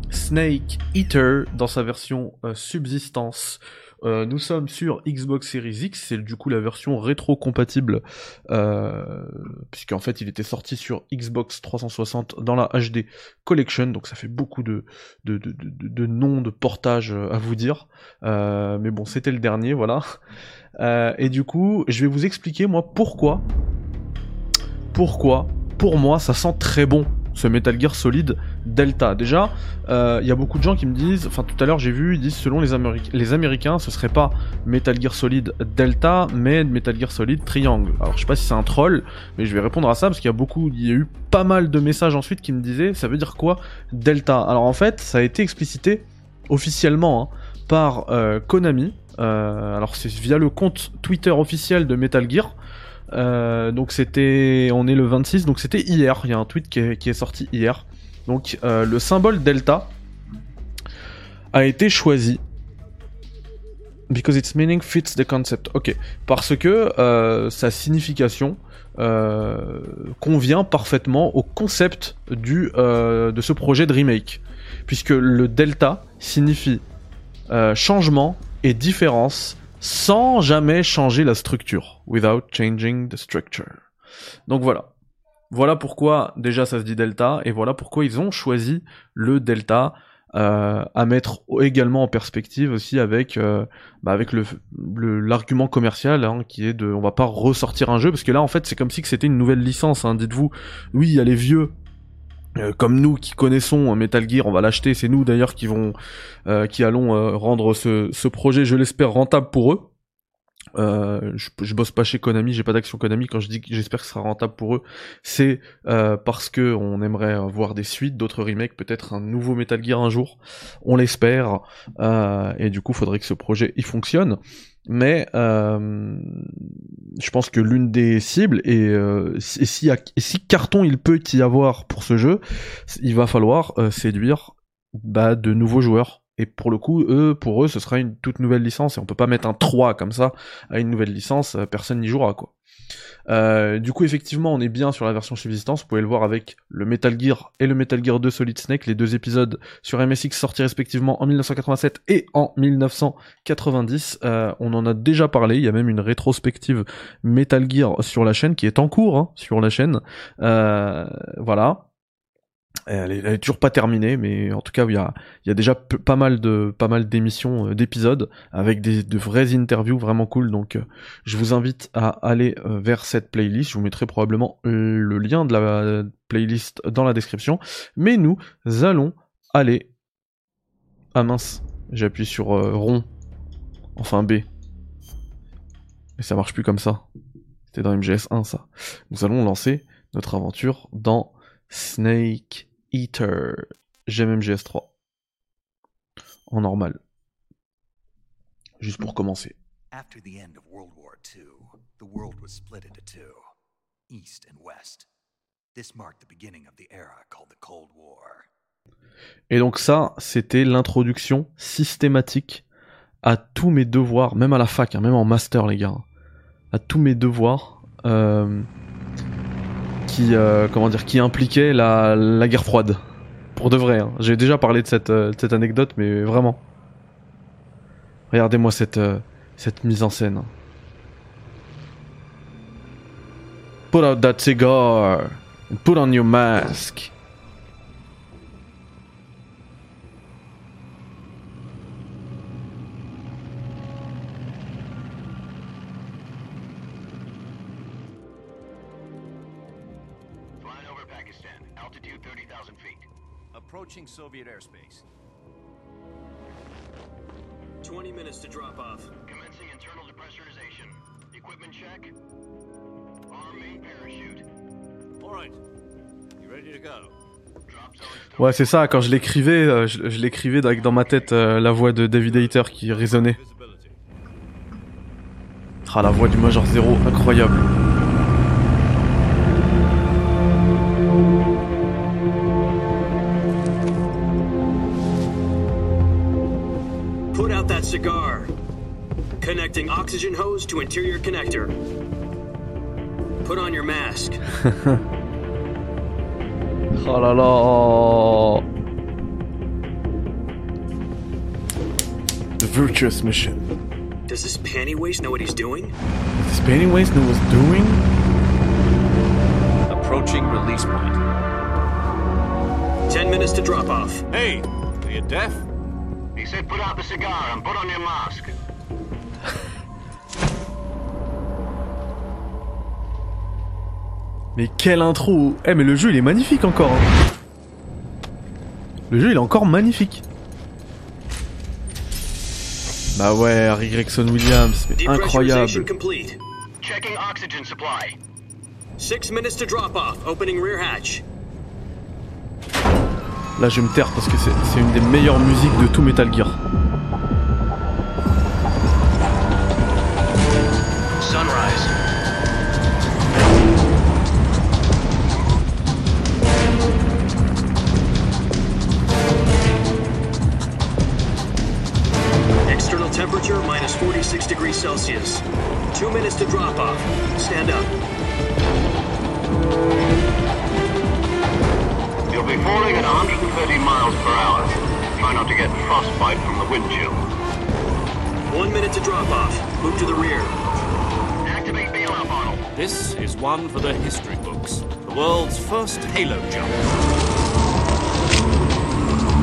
Snake Eater dans sa version euh, subsistance euh, nous sommes sur Xbox Series X, c'est du coup la version rétro-compatible, euh, puisqu'en fait il était sorti sur Xbox 360 dans la HD Collection, donc ça fait beaucoup de, noms de portage à vous dire. Euh, mais bon, c'était le dernier, voilà. Euh, et du coup, je vais vous expliquer moi pourquoi, pourquoi, pour moi, ça sent très bon ce Metal Gear Solid Delta. Déjà, il euh, y a beaucoup de gens qui me disent, enfin tout à l'heure j'ai vu, ils disent selon les, les Américains, ce serait pas Metal Gear Solid Delta, mais Metal Gear Solid Triangle. Alors je sais pas si c'est un troll, mais je vais répondre à ça parce qu'il y a beaucoup, il y a eu pas mal de messages ensuite qui me disaient, ça veut dire quoi Delta? Alors en fait, ça a été explicité officiellement hein, par euh, Konami. Euh, alors c'est via le compte Twitter officiel de Metal Gear. Donc c'était, on est le 26, donc c'était hier. Il y a un tweet qui est, sorti hier. Donc euh, le symbole delta a été choisi because its meaning fits the concept. Ok, parce que euh, sa signification convient parfaitement au concept du de ce projet de remake, puisque le delta signifie changement et différence sans jamais changer la structure. Without changing the structure. Donc voilà. Voilà pourquoi déjà ça se dit delta et voilà pourquoi ils ont choisi le delta euh, à mettre également en perspective aussi avec euh, bah avec le l'argument commercial hein, qui est de on va pas ressortir un jeu parce que là en fait c'est comme si c'était une nouvelle licence hein. dites-vous oui il y a les vieux euh, comme nous qui connaissons Metal Gear, on va l'acheter. C'est nous d'ailleurs qui vont, qui allons rendre ce, projet, je l'espère, rentable pour eux. Je, je, bosse pas chez Konami, j'ai pas d'action Konami. Quand je dis que j'espère que ce sera rentable pour eux, c'est parce que on aimerait voir des suites, d'autres remakes, peut-être un nouveau Metal Gear un jour. On l'espère. et du coup, faudrait que ce projet il fonctionne. Mais euh, je pense que l'une des cibles, et, euh, si, carton il peut y avoir pour ce jeu, il va falloir euh, séduire bah, de nouveaux joueurs. Et pour le coup, eux, pour eux, ce sera une toute nouvelle licence, et on peut pas mettre un 3 comme ça à une nouvelle licence, euh, personne n'y jouera quoi. Euh, du coup, effectivement, on est bien sur la version subsistance. Vous pouvez le voir avec le Metal Gear et le Metal Gear 2 Solid Snake, les deux épisodes sur MSX sortis respectivement en 1987 et en 1990. Euh, on en a déjà parlé. Il y a même une rétrospective Metal Gear sur la chaîne qui est en cours hein, sur la chaîne. Voilà. Elle est, toujours pas terminée, mais en tout cas, il y a, déjà pas mal de, pas mal d'émissions, euh, d'épisodes avec de vraies interviews vraiment cool. Donc, euh, je vous invite à aller euh, vers cette playlist. Je vous mettrai probablement le lien de la playlist dans la description. Mais nous allons aller. Ah mince, j'appuie sur rond. Enfin B. Mais ça marche plus comme ça. C'était dans MGS1 ça. Nous allons lancer notre aventure dans Snake Eater. J'aime MGS3. En normal. Juste pour commencer. After the end of World War II, the world was split into two, East and West. This marked the beginning of the era called the Cold War. Et donc ça, c'était l'introduction systématique à tous mes devoirs, même à la fac, hein, même en master les gars, à tous mes devoirs euh, qui, euh, comment dire, qui impliquait la, la guerre froide. Pour de vrai. Hein. J'ai déjà parlé de cette, euh, cette anecdote, mais vraiment. Regardez-moi cette, euh, cette mise en scène. Put out that cigar and put on your mask. Approaching Soviet airspace. 20 minutes to drop off. Commencing internal depressurization. Equipment check. Arm main parachute. All right. You ready to go? Ouais, c'est ça, quand je l'écrivais, euh, je, je l'écrivais avec dans ma tête euh, la voix de David Hayter qui résonnait. Ah, la voix du Major Zero, incroyable. Oxygen hose to interior connector. Put on your mask. oh là là. The virtuous mission. Does this panty waste know what he's doing? Does This Pennywise know what's doing? Approaching release point. Ten minutes to drop off. Hey, are you deaf? He said put out the cigar and put on your mask. Mais quelle intro Eh mais le jeu il est magnifique encore hein. Le jeu il est encore magnifique Bah ouais, Harry Gregson Williams, mais incroyable Depressurization complete. Checking oxygen supply. Six minutes to drop off. Opening rear hatch. Là je vais me taire parce que c'est une des meilleures musiques de tout Metal Gear. This is one for the history books. The world's first Halo jump.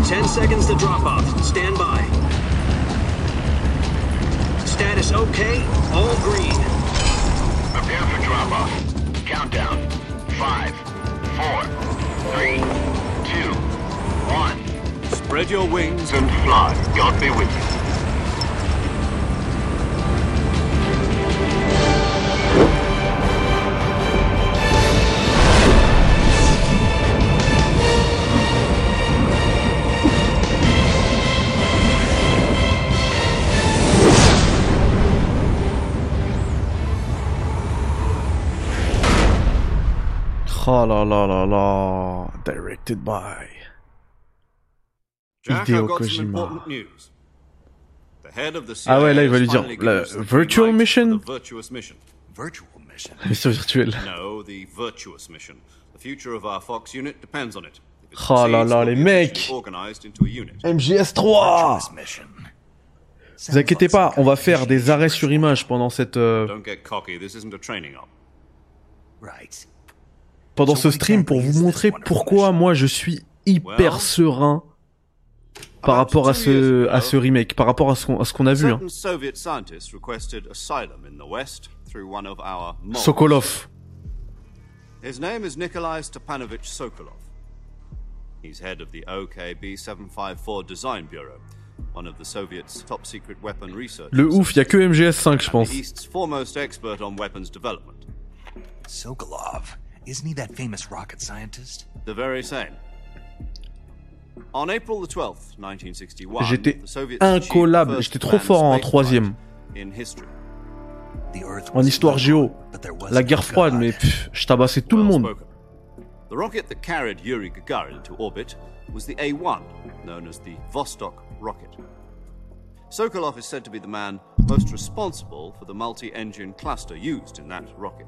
Ten seconds to drop off. Stand by. Status okay. All green. Prepare for drop off. Countdown. Five, four, three, two, one. Spread your wings And fly. God be with you. Oh là là là là. Directed by. Jack, Hideo I've got some Kojima. important news. The head of the Ah ouais, là, il va lui dire, la virtual mission? virtuous mission. Virtuelle. No, the virtuous mission. The future of our Fox unit depends on it. If it Oh là là, les mecs. officially Organized into a unit. MGS3 Virtuous mission. Vous inquiétez pas, on va faire des arrêts sur image pendant cette euh, pendant ce stream pour vous montrer pourquoi moi je suis hyper serein par rapport à ce à ce remake, par rapport à ce qu'on à ce qu'on a vu. Hein. Sokolov. His name is Nikolai Stepanovich Sokolov. He's head of the OKB 754 Design Bureau, one of the Soviets' top secret weapon research. Le ouf, y a que MGS5 je pense. The East's foremost expert on weapons development. Sokolov. Isn't he that famous rocket scientist? The very same. On April the 12th, 1961, J'étais the Soviets incollable, achieved the j'étais first trop fort en manned troisième. spaceflight In history. The Earth En was histoire little, géo. but there was La no guerre froide, God. mais pff, je tabassais tout le Well monde. spoken. The rocket that carried Yuri Gagarin to orbit was the A1, known as the Vostok rocket. Sokolov is said to be the man most responsible for the multi-engine cluster used in that rocket.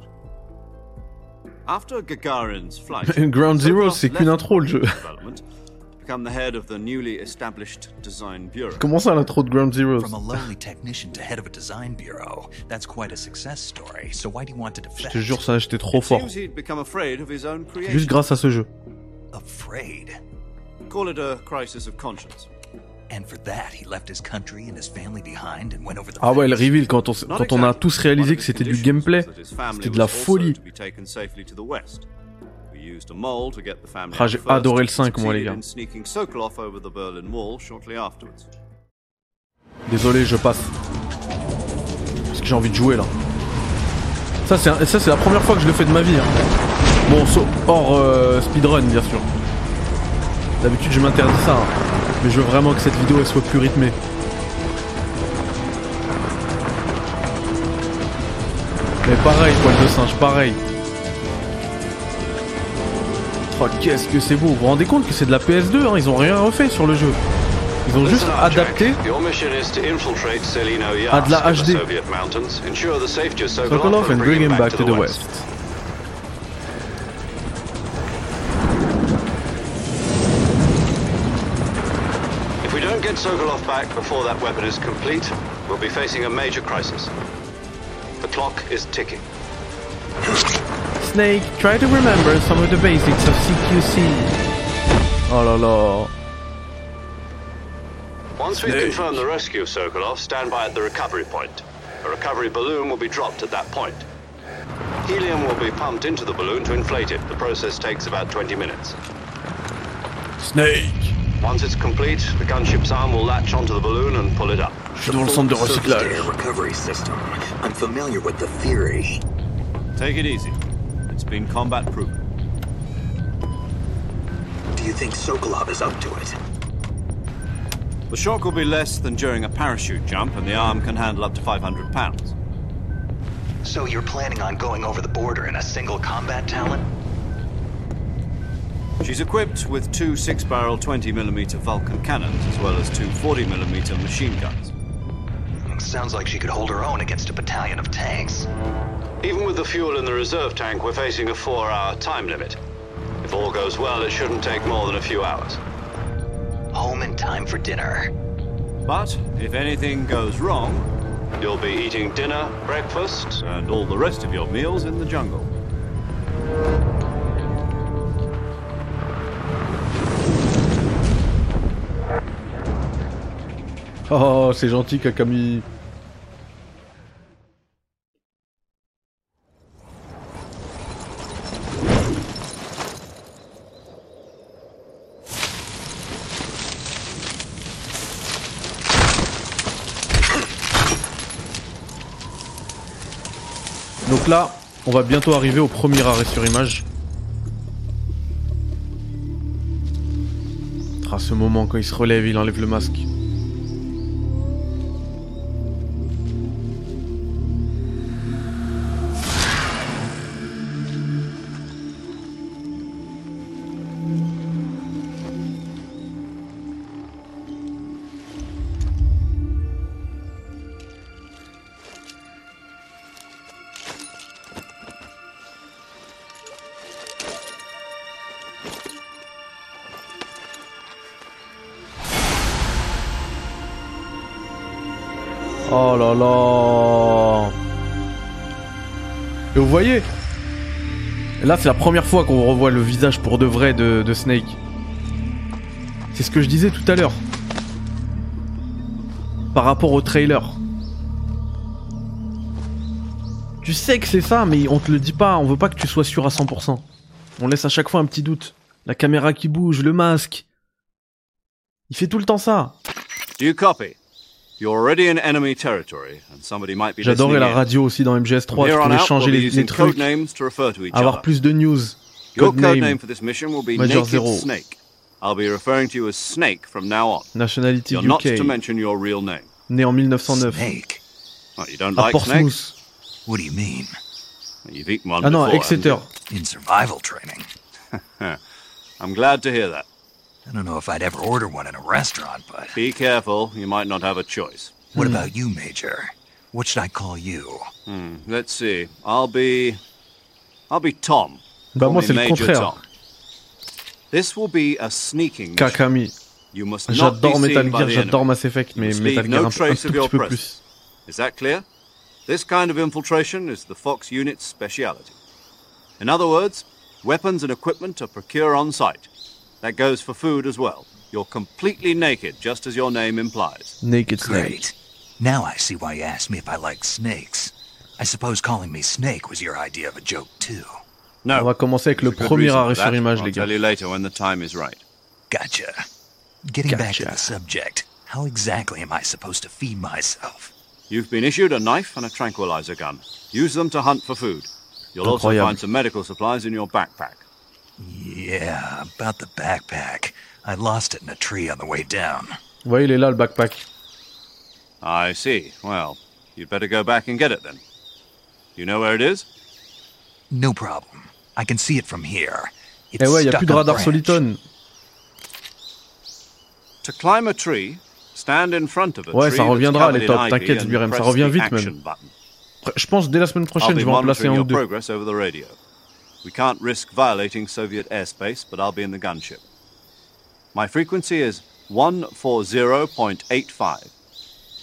After Gagarin's flight, Ground Zero, c'est qu'une intro, le jeu. rocket development to become the head of the newly established design bureau. Comment ça l'intro de Ground Zeroes From a lowly technician to head of a design bureau. That's quite a success story. So why do you want to Je te jure ça, j'étais trop It fort. Juste grâce à ce jeu. Afraid? Call it a crisis of conscience. Ah ouais, le reveal quand on, quand a tous réalisé que c'était du gameplay, c'était de la folie. to be taken safely to the West. We used a mole to get the family Ah, j'ai first adoré le and 5, moi, les gars. in sneaking Sokolov over the Berlin Wall shortly afterwards. Désolé, je passe. Parce que j'ai envie de jouer là. Ça c'est un- ça c'est la première fois que je le fais de ma vie. hein. Bon, hors euh, speedrun bien sûr. D'habitude je m'interdis ça. hein. Mais je veux vraiment que cette vidéo elle soit plus rythmée. Mais pareil, poil de singe, pareil. Oh, qu'est-ce que c'est beau. Vous vous rendez compte que c'est de la PS2, hein Ils ont rien refait sur le jeu. Ils ont juste adapté à de la HD. And bring him back to the west. Sokolov back before that weapon is complete, We'll be facing a major crisis. The clock is ticking. Snake, try to remember some of the basics of CQC. Oh là là. Once we've confirmed the rescue of Sokolov, stand by at the recovery point. A recovery balloon will be dropped at that point. Helium will be pumped into the balloon to inflate it. The process takes about 20 minutes. Snake. Once it's complete, the gunship's arm will latch onto the balloon and pull it up. Je suis le centre de recyclage. Recovery system. I'm familiar with the theory. Take it easy. It's been combat proven. Do you think Sokolov is up to it? The shock will be less than during a parachute jump, and the arm can handle up to 500 pounds. So you're planning on going over the border in a single combat talon? She's equipped with two six-barrel 20mm Vulcan cannons, as well as two 40mm machine guns. Sounds like she could hold her own against a battalion of tanks. Even with the fuel in the reserve tank, we're facing a four-hour time limit. If all goes well, it shouldn't take more than a few hours. Home in time for dinner. But if anything goes wrong, you'll be eating dinner, breakfast, and all the rest of your meals in the jungle. Oh, c'est gentil, Kakami. Donc là, on va bientôt arriver au premier arrêt sur image. À ce moment, quand il se relève, il enlève le masque. Voyez Là c'est la première fois qu'on revoit le visage pour de vrai de, Snake. C'est ce que je disais tout à l'heure. Par rapport au trailer. Tu sais que c'est ça, mais on te le dit pas, on veut pas que tu sois sûr à 100%. On laisse à chaque fois un petit doute. La caméra qui bouge, le masque. Il fait tout le temps ça. Do you? J'adorais la in. radio aussi dans MGS3, From tu pouvais changer les, using les trucs, codenames to refer to each avoir other. plus de news. Your Codename, codename for this mission will be Major Zero. Snake. I'll be referring to you as Snake from now on. nationality You're not UK, to mention your real name. né en 1909, Snake? Oh, you don't à like snakes? Portsmouth. What do you mean? You've eaten one Ah non, Exeter. In survival training? I'm glad to hear that. I don't know if I'd ever order one in a restaurant, but Be careful, you might not have a choice. what about you, Major? What should I call you? Hmm, let's see. I'll be. I'll be Tom. Bah moi me c'est le contraire. Tom. This will be a sneaking mission. Kakami. You must not be J'adore seen Metal by Gear, the j'adore. Mass Effect, mais Metal Gear no un, un trace tout of your petit peu presence. plus. Is that clear? This kind of infiltration is the Fox unit's speciality. In other words, weapons and equipment are procured on site. That goes for food as well. You're completely naked, just as your name implies. Naked Snake. Great. Now I see why you asked me if I like snakes. I suppose calling me Snake was your idea of a joke, too. No. On va commencer avec le a good premier reason arrêt for sur that. image, I'll les tell you later when the time is right. Gotcha. Getting back to Gotcha. the subject, how exactly am I supposed to feed myself? You've been issued a knife and a tranquilizer gun. Use them to hunt for food. You'll also find some medical supplies in your backpack. Yeah, about the backpack. I lost it in a tree on the way down. Voyez, il est là le backpack. I see. Well, you'd better go back and get it then. You know where it is? No problem. I can see it from here. It's Eh ouais, y a stuck plus de radar. Soliton. To climb a tree, stand in front of a Ouais, ça reviendra, tops, ivy t'inquiète, and Birem, ça revient the vite, même. Je pense dès la semaine prochaine, je vais en placer monitoring un ou deux. We can't risk violating Soviet airspace, but I'll be in the gunship. My frequency is 140.85.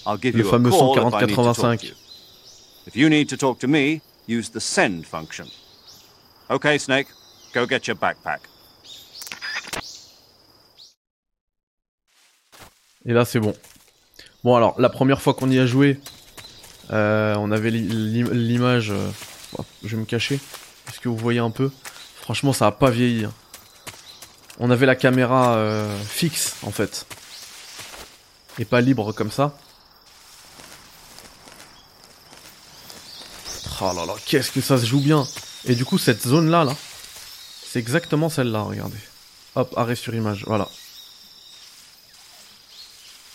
I'll give Le you a call if I need to talk 140-85. to you. If you need to talk to me, use the send function. Okay, Snake, go get your backpack. Et là, c'est bon. Bon, alors, la première fois qu'on y a joué, euh, on avait l'i- l'i- l'image. euh, je vais me cacher. Est-ce que vous voyez un peu Franchement, ça a pas vieilli. hein. On avait la caméra euh, fixe, en fait. Et pas libre comme ça. Oh là là, qu'est-ce que ça se joue bien Et du coup, cette zone-là, là, c'est exactement celle-là, regardez. Hop, arrêt sur image, voilà.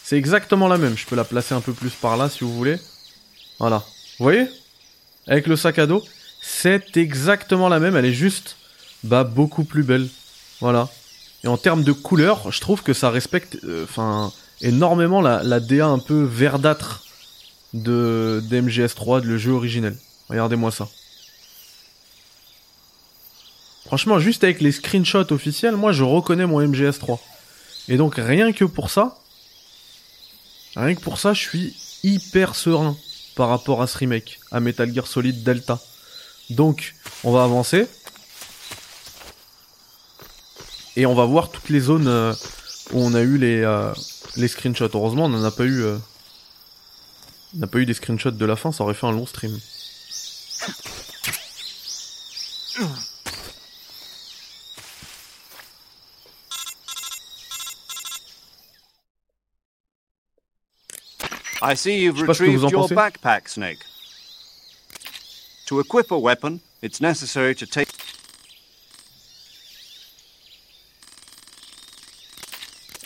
C'est exactement la même. Je peux la placer un peu plus par là si vous voulez. Voilà. Vous voyez? Avec le sac à dos, c'est exactement la même. Elle est juste bah, beaucoup plus belle. Voilà. Et en termes de couleur, je trouve que ça respecte euh, enfin énormément la, DA un peu verdâtre de d'MGS3, de le jeu originel. Regardez-moi ça. Franchement, juste avec les screenshots officiels, moi je reconnais mon MGS3. Et donc rien que pour ça, Rien que pour ça, je suis hyper serein par rapport à ce remake, à Metal Gear Solid Delta. Donc, on va avancer. Et on va voir toutes les zones euh, où on a eu les, euh, les screenshots. Heureusement, on n'en a pas eu. euh, on n'a pas eu des screenshots de la fin, ça aurait fait un long stream. I see you've retrieved en your backpack, Snake. To equip a weapon, it's necessary to take.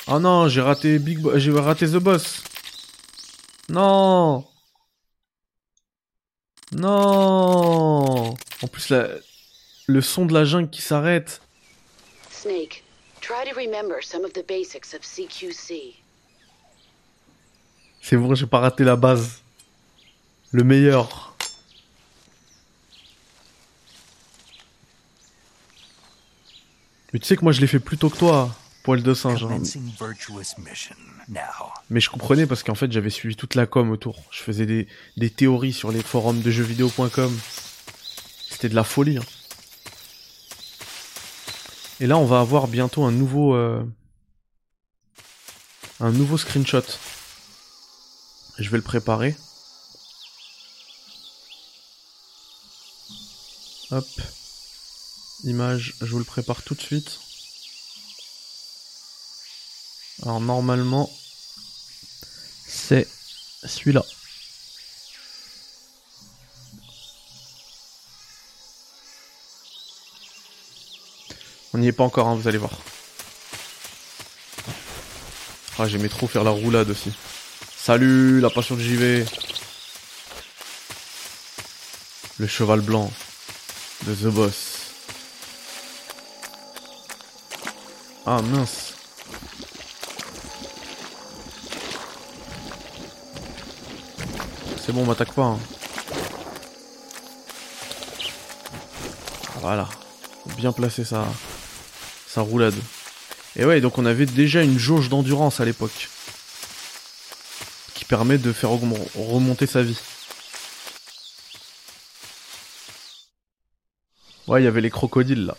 Oh non, j'ai raté Big Bo- j'ai raté The Boss. Non. Non. En plus la... le son de la jungle qui s'arrête. Snake, try to remember some of the basics of CQC. C'est vrai, j'ai pas raté la base. Le meilleur. Mais tu sais que moi je l'ai fait plus tôt que toi, poil de singe. hein. Mais je comprenais parce qu'en fait j'avais suivi toute la com autour. Je faisais des, des théories sur les forums de jeuxvideo.com. C'était de la folie. hein. Et là on va avoir bientôt un nouveau euh, un nouveau screenshot. Je vais le préparer. Hop. Image, je vous le prépare tout de suite. Alors normalement, c'est celui-là. On n'y est pas encore, hein, vous allez voir. Ah, j'aimais trop faire la roulade aussi. Salut, la passion de JV. Le cheval blanc de The Boss. Ah mince. C'est bon, on m'attaque pas. hein. Voilà. Bien placer sa, sa roulade. Et ouais, donc on avait déjà une jauge d'endurance à l'époque. Qui permet de faire remonter sa vie. Ouais, il y avait les crocodiles là.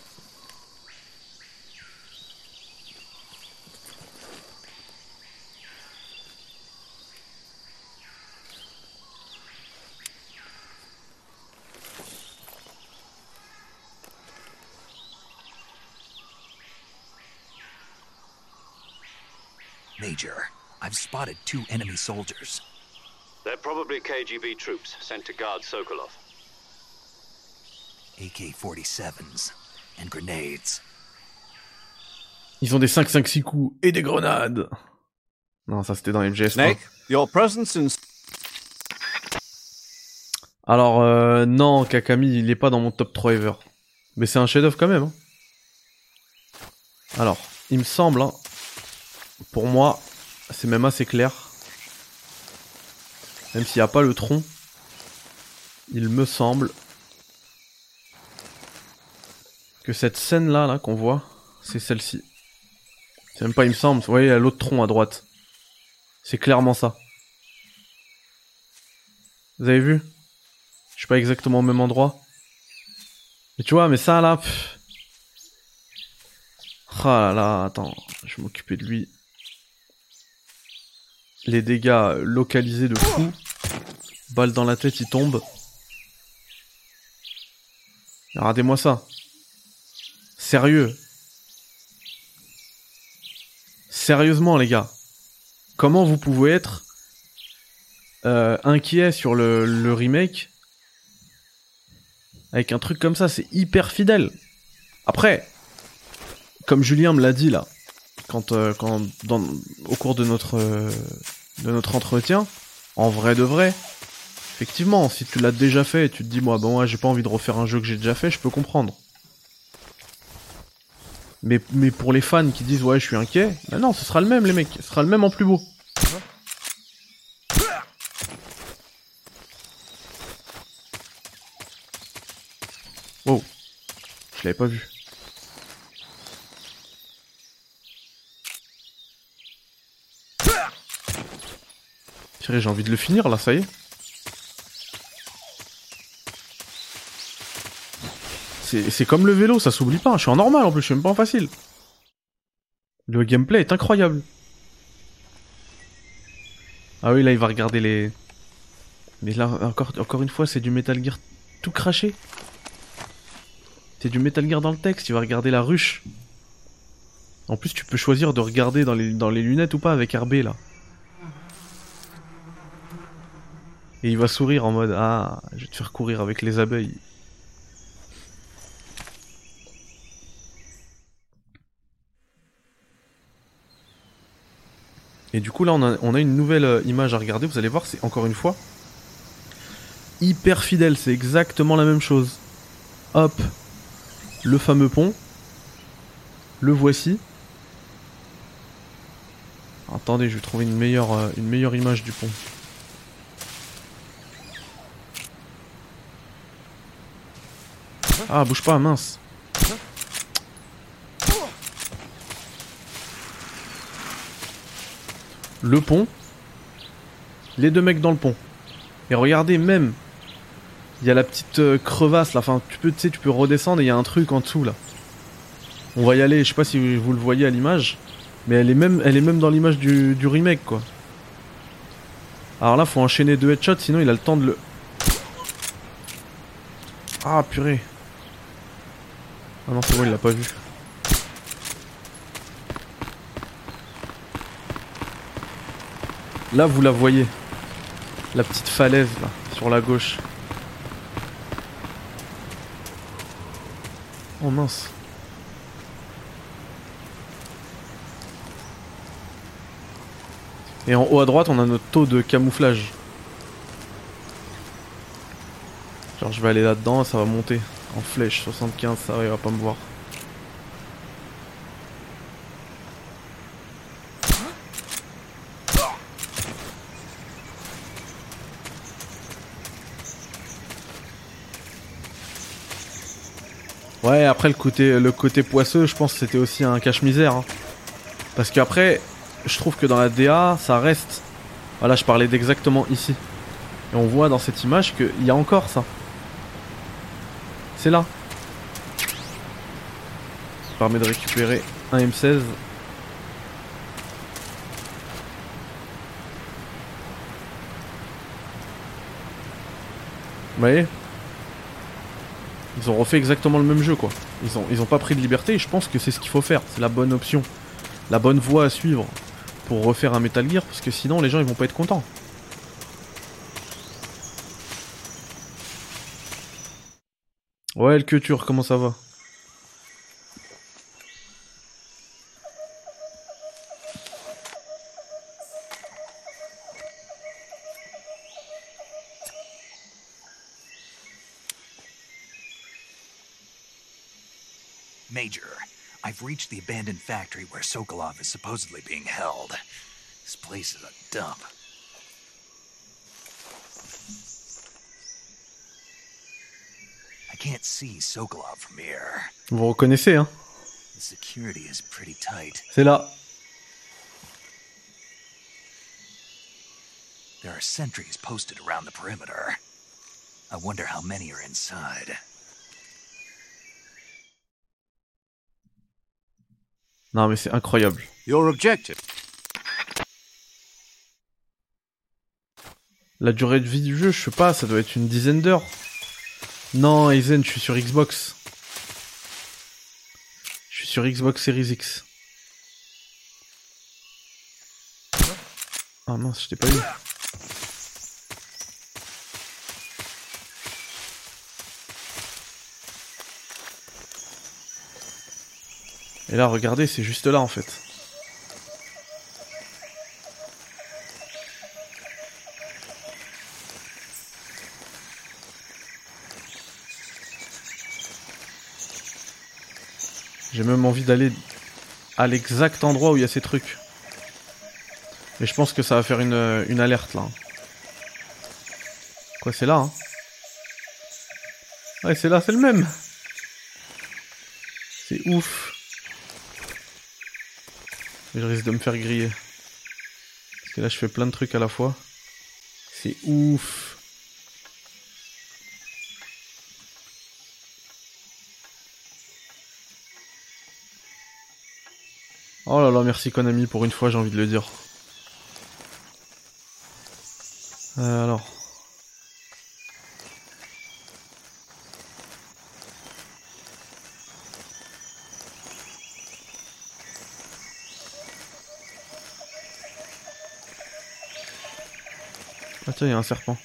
Two enemy soldiers. They're probably KGB troops sent to guard Sokolov. AK 47s and grenades. Ils ont des 5-5-6 coups et des grenades. Non, ça c'était dans MGS. Snake, your presence in. Alors, euh, non, Kakami, il est pas dans mon top 3 ever. Mais c'est un chef-d'œuvre quand même. hein. Alors, il me semble, hein, pour moi, c'est même assez clair. Même s'il n'y a pas le tronc, il me semble que cette scène-là, là, qu'on voit, c'est celle-ci. C'est même pas, il me semble, vous voyez, il y a l'autre tronc à droite. C'est clairement ça. Vous avez vu? Je suis pas exactement au même endroit. Mais tu vois, mais ça là... Ah là là, attends, je vais m'occuper de lui. Les dégâts localisés de fou. Balle dans la tête, il tombe. Regardez-moi ça. Sérieux. Sérieusement, les gars. Comment vous pouvez être euh, inquiet sur le, remake? Avec un truc comme ça C'est hyper fidèle. Après, comme Julien me l'a dit là, quand, euh, quand au cours de notre, euh, de notre entretien, en vrai de vrai, effectivement, si tu l'as déjà fait et tu te dis, moi, bon, ouais, j'ai pas envie de refaire un jeu que j'ai déjà fait, je peux comprendre. Mais, mais pour les fans qui disent, ouais, je suis inquiet, bah non, ce sera le même, les mecs, ce sera le même en plus beau. Wow, je l'avais pas vu. J'ai envie de le finir là, ça y est. C'est comme le vélo, ça s'oublie pas. Je suis en normal en plus, je suis même pas en facile. Le gameplay est incroyable. Ah oui, là il va regarder les. Mais là, encore, encore une fois, c'est du Metal Gear tout craché. C'est du Metal Gear dans le texte, il va regarder la ruche. En plus, tu peux choisir de regarder dans les lunettes ou pas avec RB là. Et il va sourire en mode Ah, je vais te faire courir avec les abeilles. Et du coup là on a, une nouvelle euh, image à regarder, vous allez voir, c'est encore une fois hyper fidèle, c'est exactement la même chose. Hop, le fameux pont, le voici. Attendez, je vais trouver une meilleure, euh, une meilleure image du pont. Ah, bouge pas, mince. Le pont. Les deux mecs dans le pont. Et regardez, même. Il y a la petite euh, crevasse là. Enfin, tu peux, tu sais, tu peux redescendre et il y a un truc en dessous là. On va y aller. Je sais pas si vous le voyez à l'image. Mais elle est même, dans l'image du, du remake quoi. Alors là, faut enchaîner deux headshots, sinon il a le temps de le. Ah purée. Ah non, c'est bon, il l'a pas vu. Là, vous la voyez. La petite falaise, là, sur la gauche. Oh mince. Et en haut à droite, on a notre taux de camouflage. Genre, je vais aller là-dedans, ça va monter. En flèche, 75, ça il va pas me voir. Ouais, après le côté, le côté poisseux, je pense que c'était aussi un cache-misère. hein. Parce qu'après, je trouve que dans la DA, ça reste. Voilà, je parlais d'exactement ici. Et on voit dans cette image qu'il y a encore ça. Là. Ça permet de récupérer un M16. Vous voyez? Ils ont refait exactement le même jeu quoi. Ils ont, ils ont pas pris de liberté et je pense que c'est ce qu'il faut faire. C'est la bonne option. La bonne voie à suivre pour refaire un Metal Gear parce que sinon les gens ils vont pas être contents. Culture, comment ça va Major, I've reached the abandoned factory where Sokolov is supposedly being held. This place is a dump. Can't see Sokolov from here. Vous reconnaissez, hein The security is pretty tight. C'est là. There are are sentries posted around the perimeter. I wonder how many are inside. Non mais c'est incroyable. Your objective. La durée de vie du jeu, je sais pas, ça doit être une dizaine d'heures. Non, Aizen, je suis sur Xbox. Je suis sur Xbox Series X. Ah mince, je t'ai pas eu. Et là, regardez, c'est juste là en fait. J'ai même envie d'aller à l'exact endroit où il y a ces trucs. Mais je pense que ça va faire une, alerte là. Quoi, c'est là, hein? Ouais, c'est là, c'est le même. C'est ouf. Je risque de me faire griller. Parce que là, je fais plein de trucs à la fois. C'est ouf. Oh là là, merci Konami pour une fois, j'ai envie de le dire. Euh, alors. Ah il y a un serpent.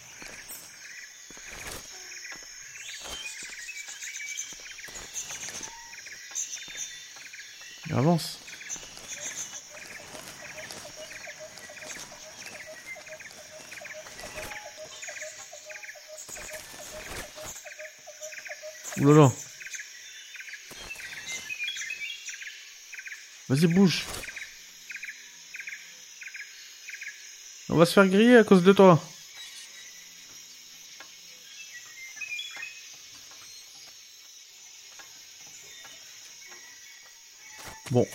Avance. Vas-y, bouge. On va se faire griller à cause de toi. Bon.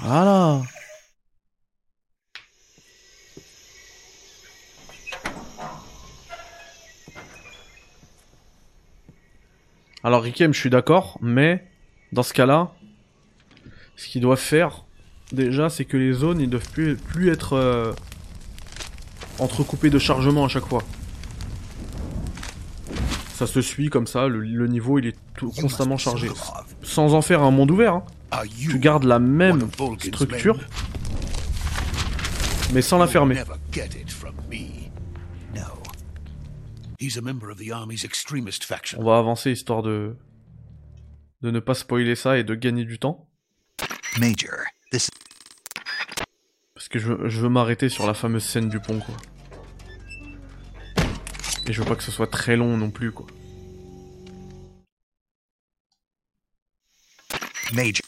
Voilà. Alors Rikem, je suis d'accord, mais dans ce cas-là, ce qu'ils doivent faire déjà, c'est que les zones, ils doivent plus, plus être euh, entrecoupées de chargement à chaque fois. Ça se suit comme ça, le, le niveau il est tout- constamment chargé. Sans en faire un monde ouvert, hein. Tu gardes la même structure, mais sans la fermer. On va avancer histoire de de ne pas spoiler ça et de gagner du temps. Major, this Parce que je, veux- je veux m'arrêter sur la fameuse scène du pont, quoi. Et je veux pas que ce soit très long non plus, quoi. Major.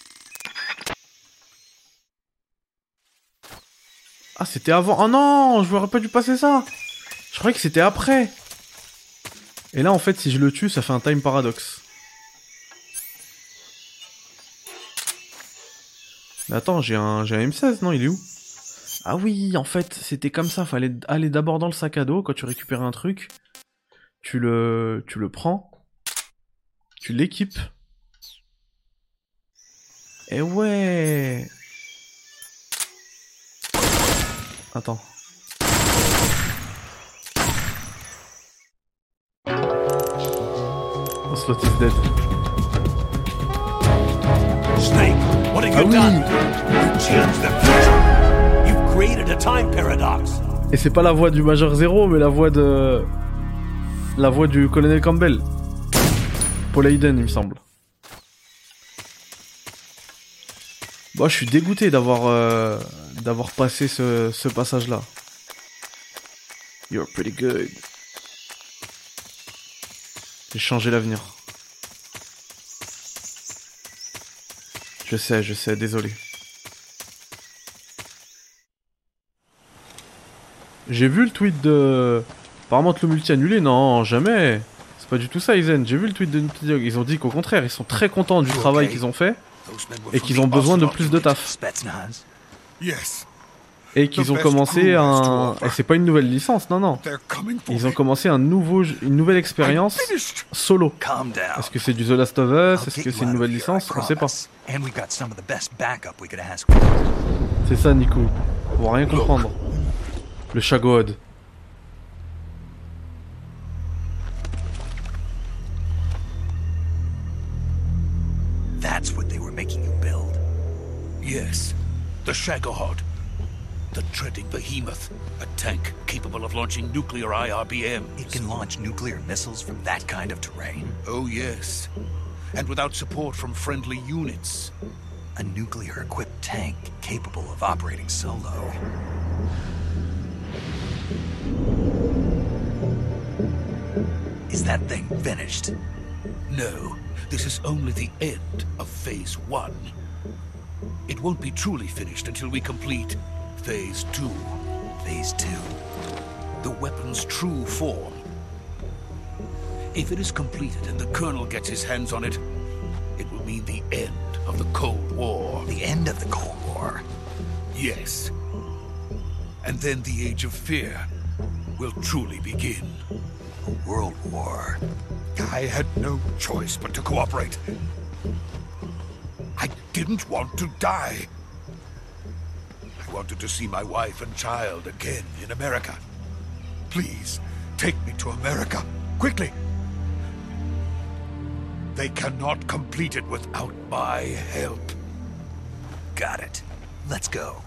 Ah, c'était avant. Oh non, je aurais pas dû passer ça. Je croyais que c'était après. Et là, en fait, si je le tue, ça fait un time paradox. Mais attends, j'ai un, j'ai un M16, non Il est où? Ah oui, en fait, c'était comme ça. Fallait aller d'abord dans le sac à dos quand tu récupères un truc. Tu le, tu le prends. Tu l'équipes. Et ouais. Attends. Slot is dead. Snake, what have Ah you oui. done? You changed the future. You've created a time paradox. Et c'est pas la voix du Major Zero, mais la voix de. La voix du colonel Campbell. Paul Hayden, il me semble. Bon, je suis dégoûté d'avoir euh, d'avoir passé ce, ce passage-là. You're pretty good. J'ai changé l'avenir. Je sais, je sais, désolé. J'ai vu le tweet de... Apparemment, le multi annulé, non, jamais. C'est pas du tout ça, Izen. J'ai vu le tweet de Naughty Ils ont dit qu'au contraire, ils sont très contents du travail qu'ils ont fait et qu'ils ont besoin de plus de taf. Et qu'ils ont commencé un. Et c'est pas une nouvelle licence, non, non. Ils ont me. commencé un nouveau, une nouvelle expérience solo. Est-ce que c'est du The Last of Us? Est-ce que c'est une nouvelle licence? On sait pas. C'est ça, Nico. On va rien comprendre. Le Shagod. That's what they were making you build. Yes. The Shagohod. The treading behemoth. A tank capable of launching nuclear IRBM. It can launch nuclear missiles from that kind of terrain. Oh, yes. And without support from friendly units. A nuclear equipped tank capable of operating solo. Is that thing finished? No, this is only the end of Phase 1. It won't be truly finished until we complete Phase 2. Phase two. the weapon's true form. If it is completed and the Colonel gets his hands on it, it will mean the end of the Cold War. The end of the Cold War. Yes. And then the Age of Fear will truly begin. A world war. I had no choice but to cooperate. I didn't want to die. Wanted to see my wife and child again in America. Please, take me to America. Quickly. They cannot complete it without my help. Got it. Let's go.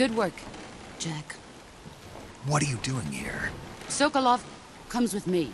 Good work, Jack. What are you doing here? Sokolov comes with me.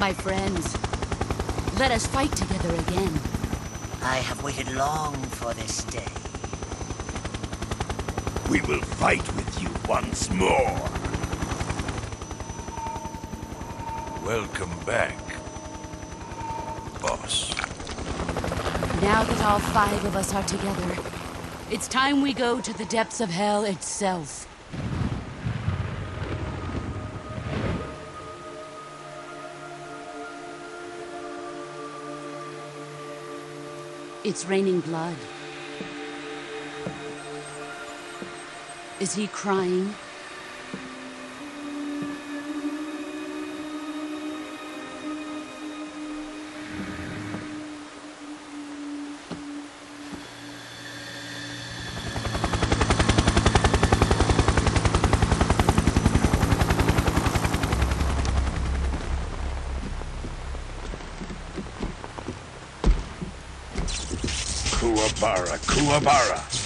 My friends, let us fight together again. I have waited long for this day. We will fight with you once more. Welcome back, boss. Now that all five of us are together, it's time we go to the depths of hell itself. It's raining blood. Is he crying? Kuwabara, Kuwabara.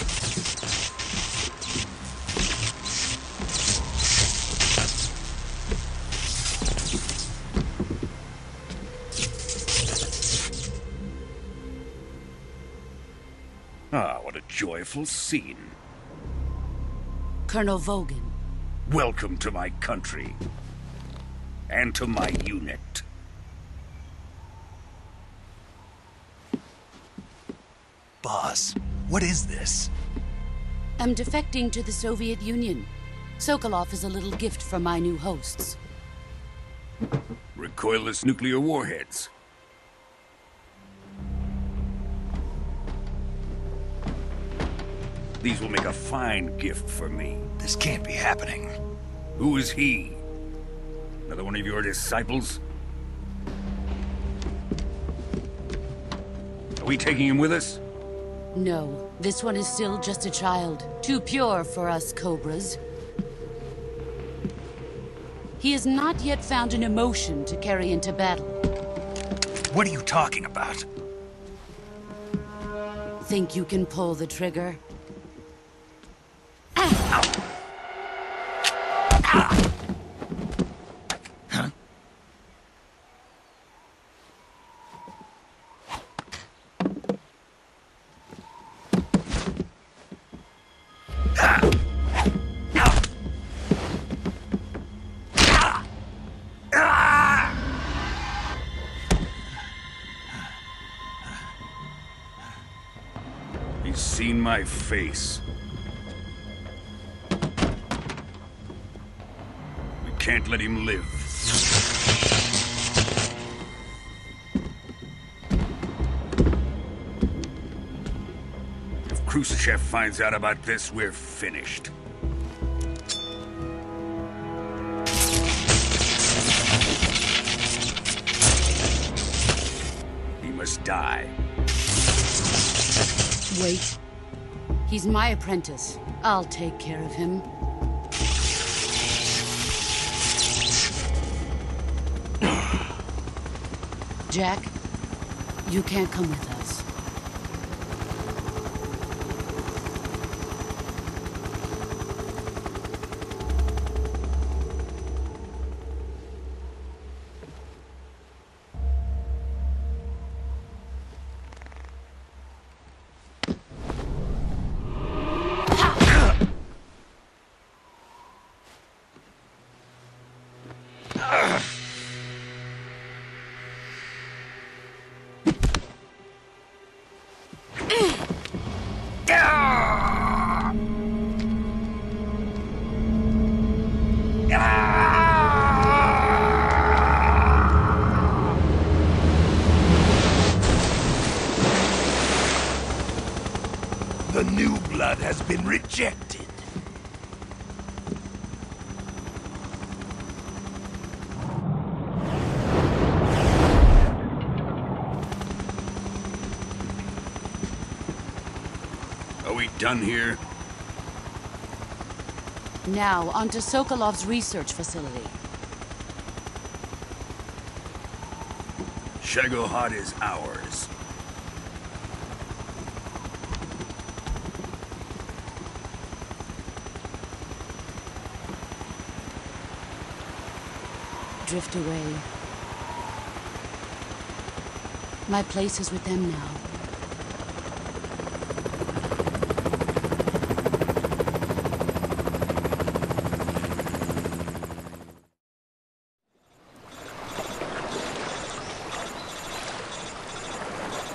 Ah, what a joyful scene. Colonel Vogan. Welcome to my country. And to my unit. Boss, what is this? I'm defecting to the Soviet Union. Sokolov is a little gift from my new hosts. Recoilless nuclear warheads. These will make a fine gift for me. This can't be happening. Who is he? Another one of your disciples? Are we taking him with us? No, this one is still just a child. Too pure for us Cobras. He has not yet found an emotion to carry into battle. What are you talking about? Think you can pull the trigger? He's my face. We can't let him live. If Khrushchev finds out about this, we're finished. He must die. Wait. He's my apprentice. I'll take care of him. Jack, you can't come with done here? Now, onto Sokolov's research facility. Shagohod is ours. Drift away. My place is with them now.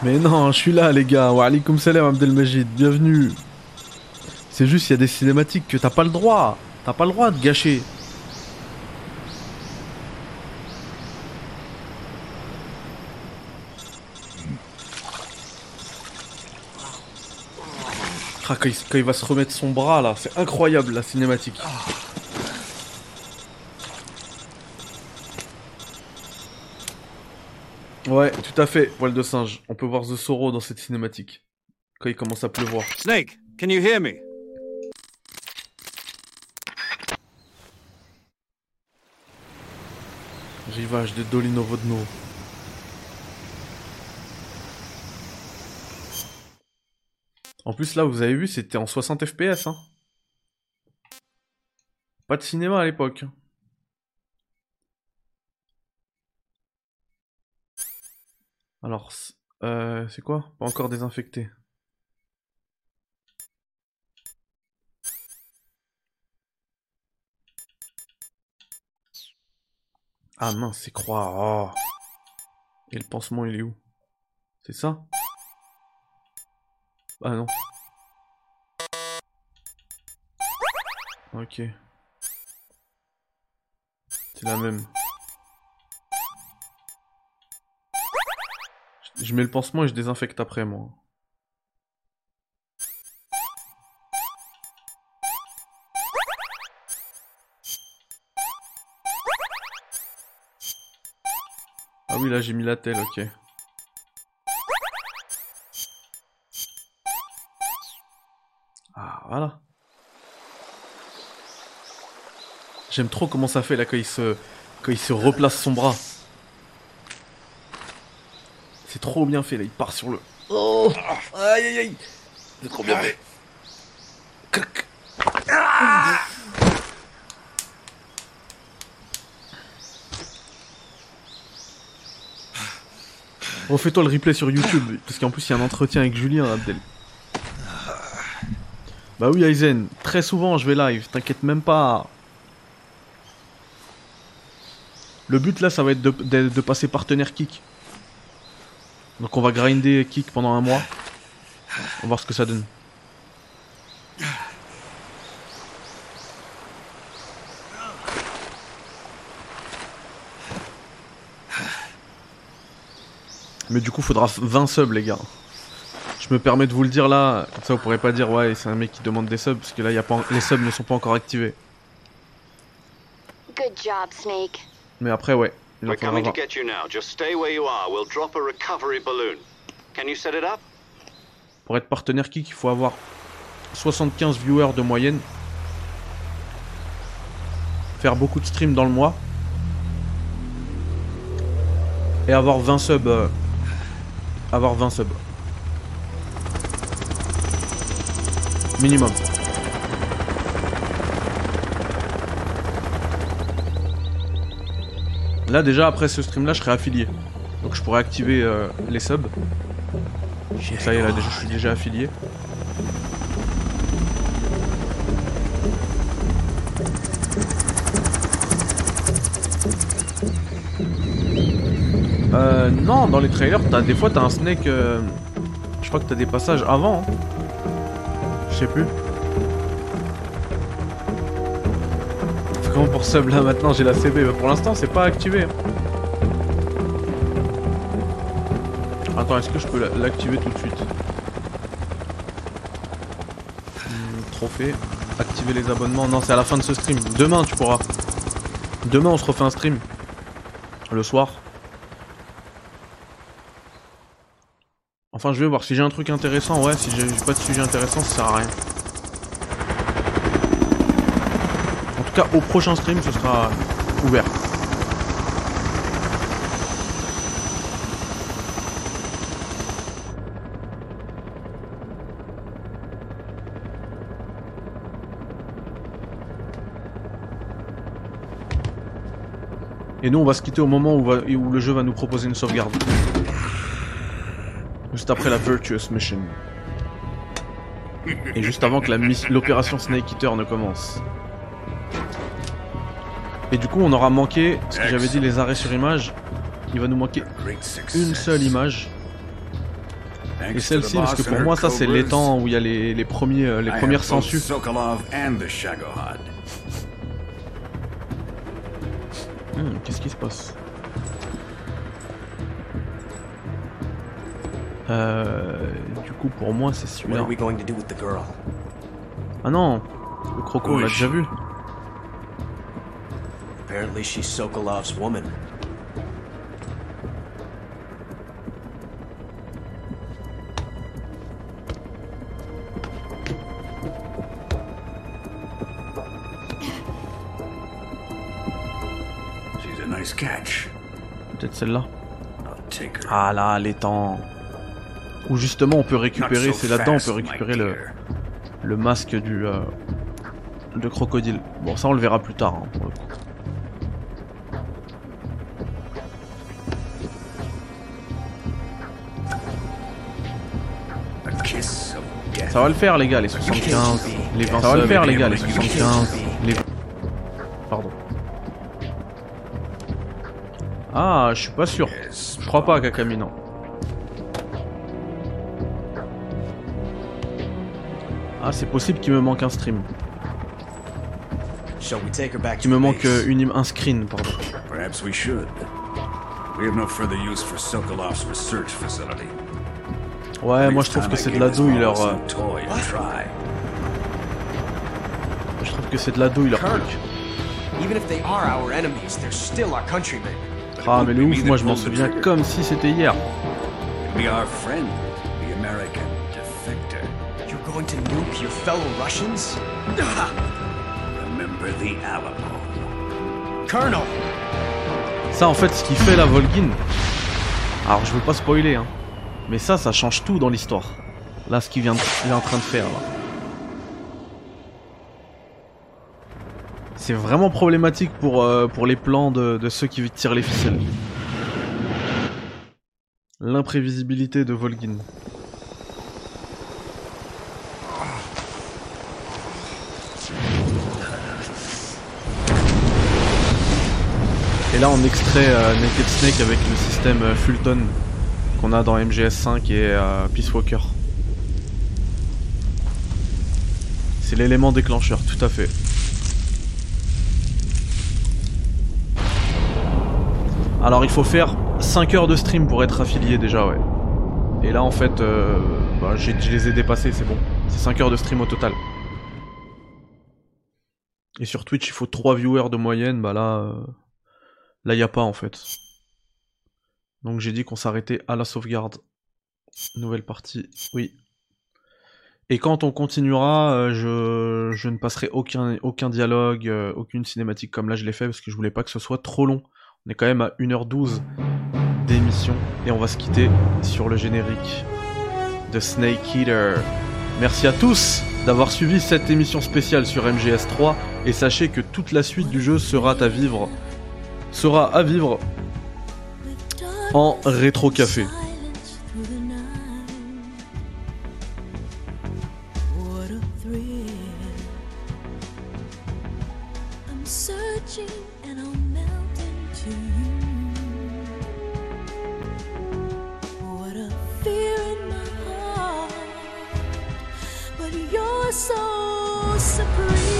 Mais non, je suis là, les gars. Wa alaikum salam, Abdelmajid. Bienvenue. C'est juste, il y a des cinématiques que t'as pas le droit. T'as pas le droit de gâcher. Ah, quand, il, quand il va se remettre son bras là, c'est incroyable la cinématique. Ouais, tout à fait, poil de singe. On peut voir The Sorrow dans cette cinématique. Quand il commence à pleuvoir. Snake, can you hear me? Rivage de Dolino Vodno. En plus là, vous avez vu, c'était en 60 FPS. Hein. Pas de cinéma à l'époque. Alors, euh, c'est quoi? Pas encore désinfecté. Ah mince, c'est croix. oh. Et le pansement, il est où? C'est ça? Ah non. Ok. C'est la même. Je- mets le pansement et je désinfecte après, moi. Ah oui, là j'ai mis la telle, ok. Ah, voilà. J'aime trop comment ça fait là quand il se, quand il se replace son bras. C'est trop bien fait là, il part sur le. Oh Aïe aïe aïe C'est trop bien fait. Clac. Refais-toi le replay sur YouTube, parce qu'en plus il y a un entretien avec Julien Abdel. Bah oui Aizen, très souvent je vais live, t'inquiète même pas. Le but là ça va être de, de- de passer partenaire kick. Donc on va grinder kick pendant un mois. On va voir ce que ça donne. Mais du coup faudra 20 subs les gars. Je me permets de vous le dire là, comme ça vous pourrez pas dire ouais c'est un mec qui demande des subs parce que là y a pas, en- les subs ne sont pas encore activés. Good job, Snake. Mais après ouais, We're coming to 20. get you now. Just stay where you are. We'll drop a recovery balloon. Can you set it up? Pour être partenaire kick il faut avoir 75 viewers de moyenne. Faire beaucoup de streams dans le mois. Et avoir 20 subs. euh, avoir 20 subs. Minimum. Là déjà après ce stream là je serai affilié. Donc je pourrais activer euh, les subs. Donc ça y est là déjà, je suis déjà affilié. Euh, non, dans les trailers, t'as des fois t'as un snake. euh, je crois que t'as des passages avant. hein. Je sais plus. Comment pour sub là maintenant j'ai la CB Bah, Pour l'instant c'est pas activé. Attends, est-ce que je peux la- l'activer tout de suite? Hmm, Trophée. Activer les abonnements. Non, c'est à la fin de ce stream. Demain tu pourras. Demain on se refait un stream. Le soir. Enfin, je vais voir si j'ai un truc intéressant. Ouais, si j'ai pas de sujet intéressant, ça sert à rien. En tout cas, au prochain stream, ce sera ouvert. Et nous, on va se quitter au moment où, où le jeu va nous proposer une sauvegarde. Juste après la Virtuous Mission. Et juste avant que l'opération Snake Eater ne commence. Et du coup, on aura manqué, ce que j'avais dit, les arrêts sur image. Il va nous manquer une seule image. Et celle-ci, parce que pour moi, ça, c'est l'étang où il y a les, les premiers, euh, les premières sangsues. Sokolov and the Shagohod. Hmm, Qu'est-ce qui se passe? Euh, du coup, pour moi, c'est What celui-là. are we going to do with the girl? Ah non Le croco, on l'a déjà vu. Apparently she's Sokolov's woman. She's a nice catch. Peut-être celle-là. I'll take her. Ah là, les temps. Où justement on peut récupérer, c'est là-dedans, on peut récupérer le, le masque du euh, de crocodile. Bon, ça on le verra plus tard. hein, pour le coup. Ça va le faire les gars, les 75, les 20 Ça va le faire les gars, les 75, les... Pardon. Ah, je suis pas sûr. Je crois pas à Kakami, non. Ah, c'est possible qu'il me manque un stream. Shall we take her back Qu'il to me the manque euh, une im- un screen, pardon. Perhaps we should. We have no further use for Sokolov's research facility. Ouais, moi je trouve que c'est de la douille leur... euh. Je trouve que c'est de la douille leur truc. even if they are our enemies, they're still our countrymen. Ah mais le ouf, moi je m'en souviens comme si c'était hier. Be our friend, the American defector. You're going to nuke your fellow Russians? Remember the Alamo. Colonel! Ça en fait ce qui fait la Volgin. Alors je veux pas spoiler hein. Mais ça ça change tout dans l'histoire. Là ce qu'il vient de- est en train de faire. C'est vraiment problématique pour, euh, les plans de, de ceux qui tirent les ficelles. L'imprévisibilité de Volgin. Et là on extrait euh, Naked Snake avec le système euh, Fulton qu'on a dans MGS5 et euh, Peace Walker. C'est l'élément déclencheur, tout à fait. Alors il faut faire 5 heures de stream pour être affilié déjà, ouais. Et là en fait, euh, bah, je les ai dépassés, c'est bon. C'est 5 heures de stream au total. Et sur Twitch, il faut 3 viewers de moyenne, bah là, euh, là y a pas en fait. Donc j'ai dit qu'on s'arrêtait à la sauvegarde. Nouvelle partie, oui. Et quand on continuera, euh, je, ne passerai aucun, aucun dialogue, euh, aucune cinématique comme là je l'ai fait parce que je voulais pas que ce soit trop long. On est quand même à 1h12 d'émission et on va se quitter sur le générique de Snake Eater. Merci à tous d'avoir suivi cette émission spéciale sur MGS3 et sachez que toute la suite du jeu sera à vivre sera à vivre en rétro café. What a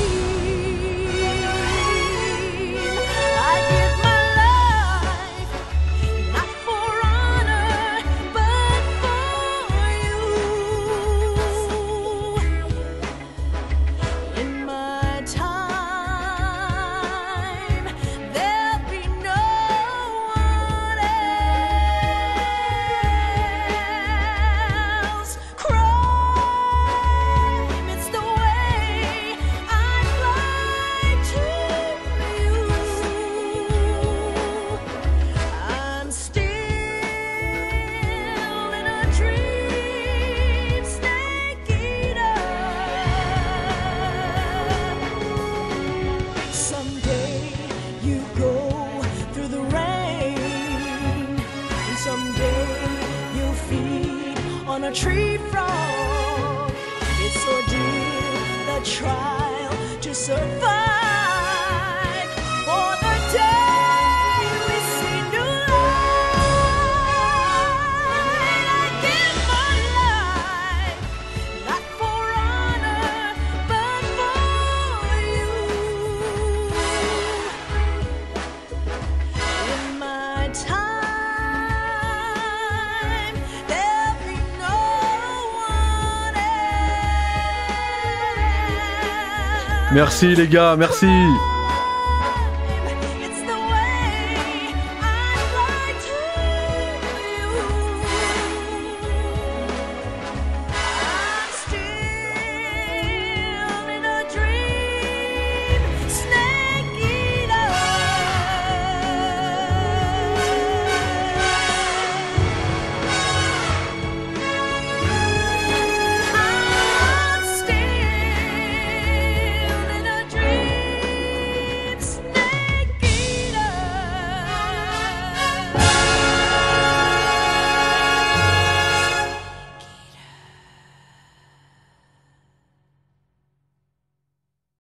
Merci les gars, merci.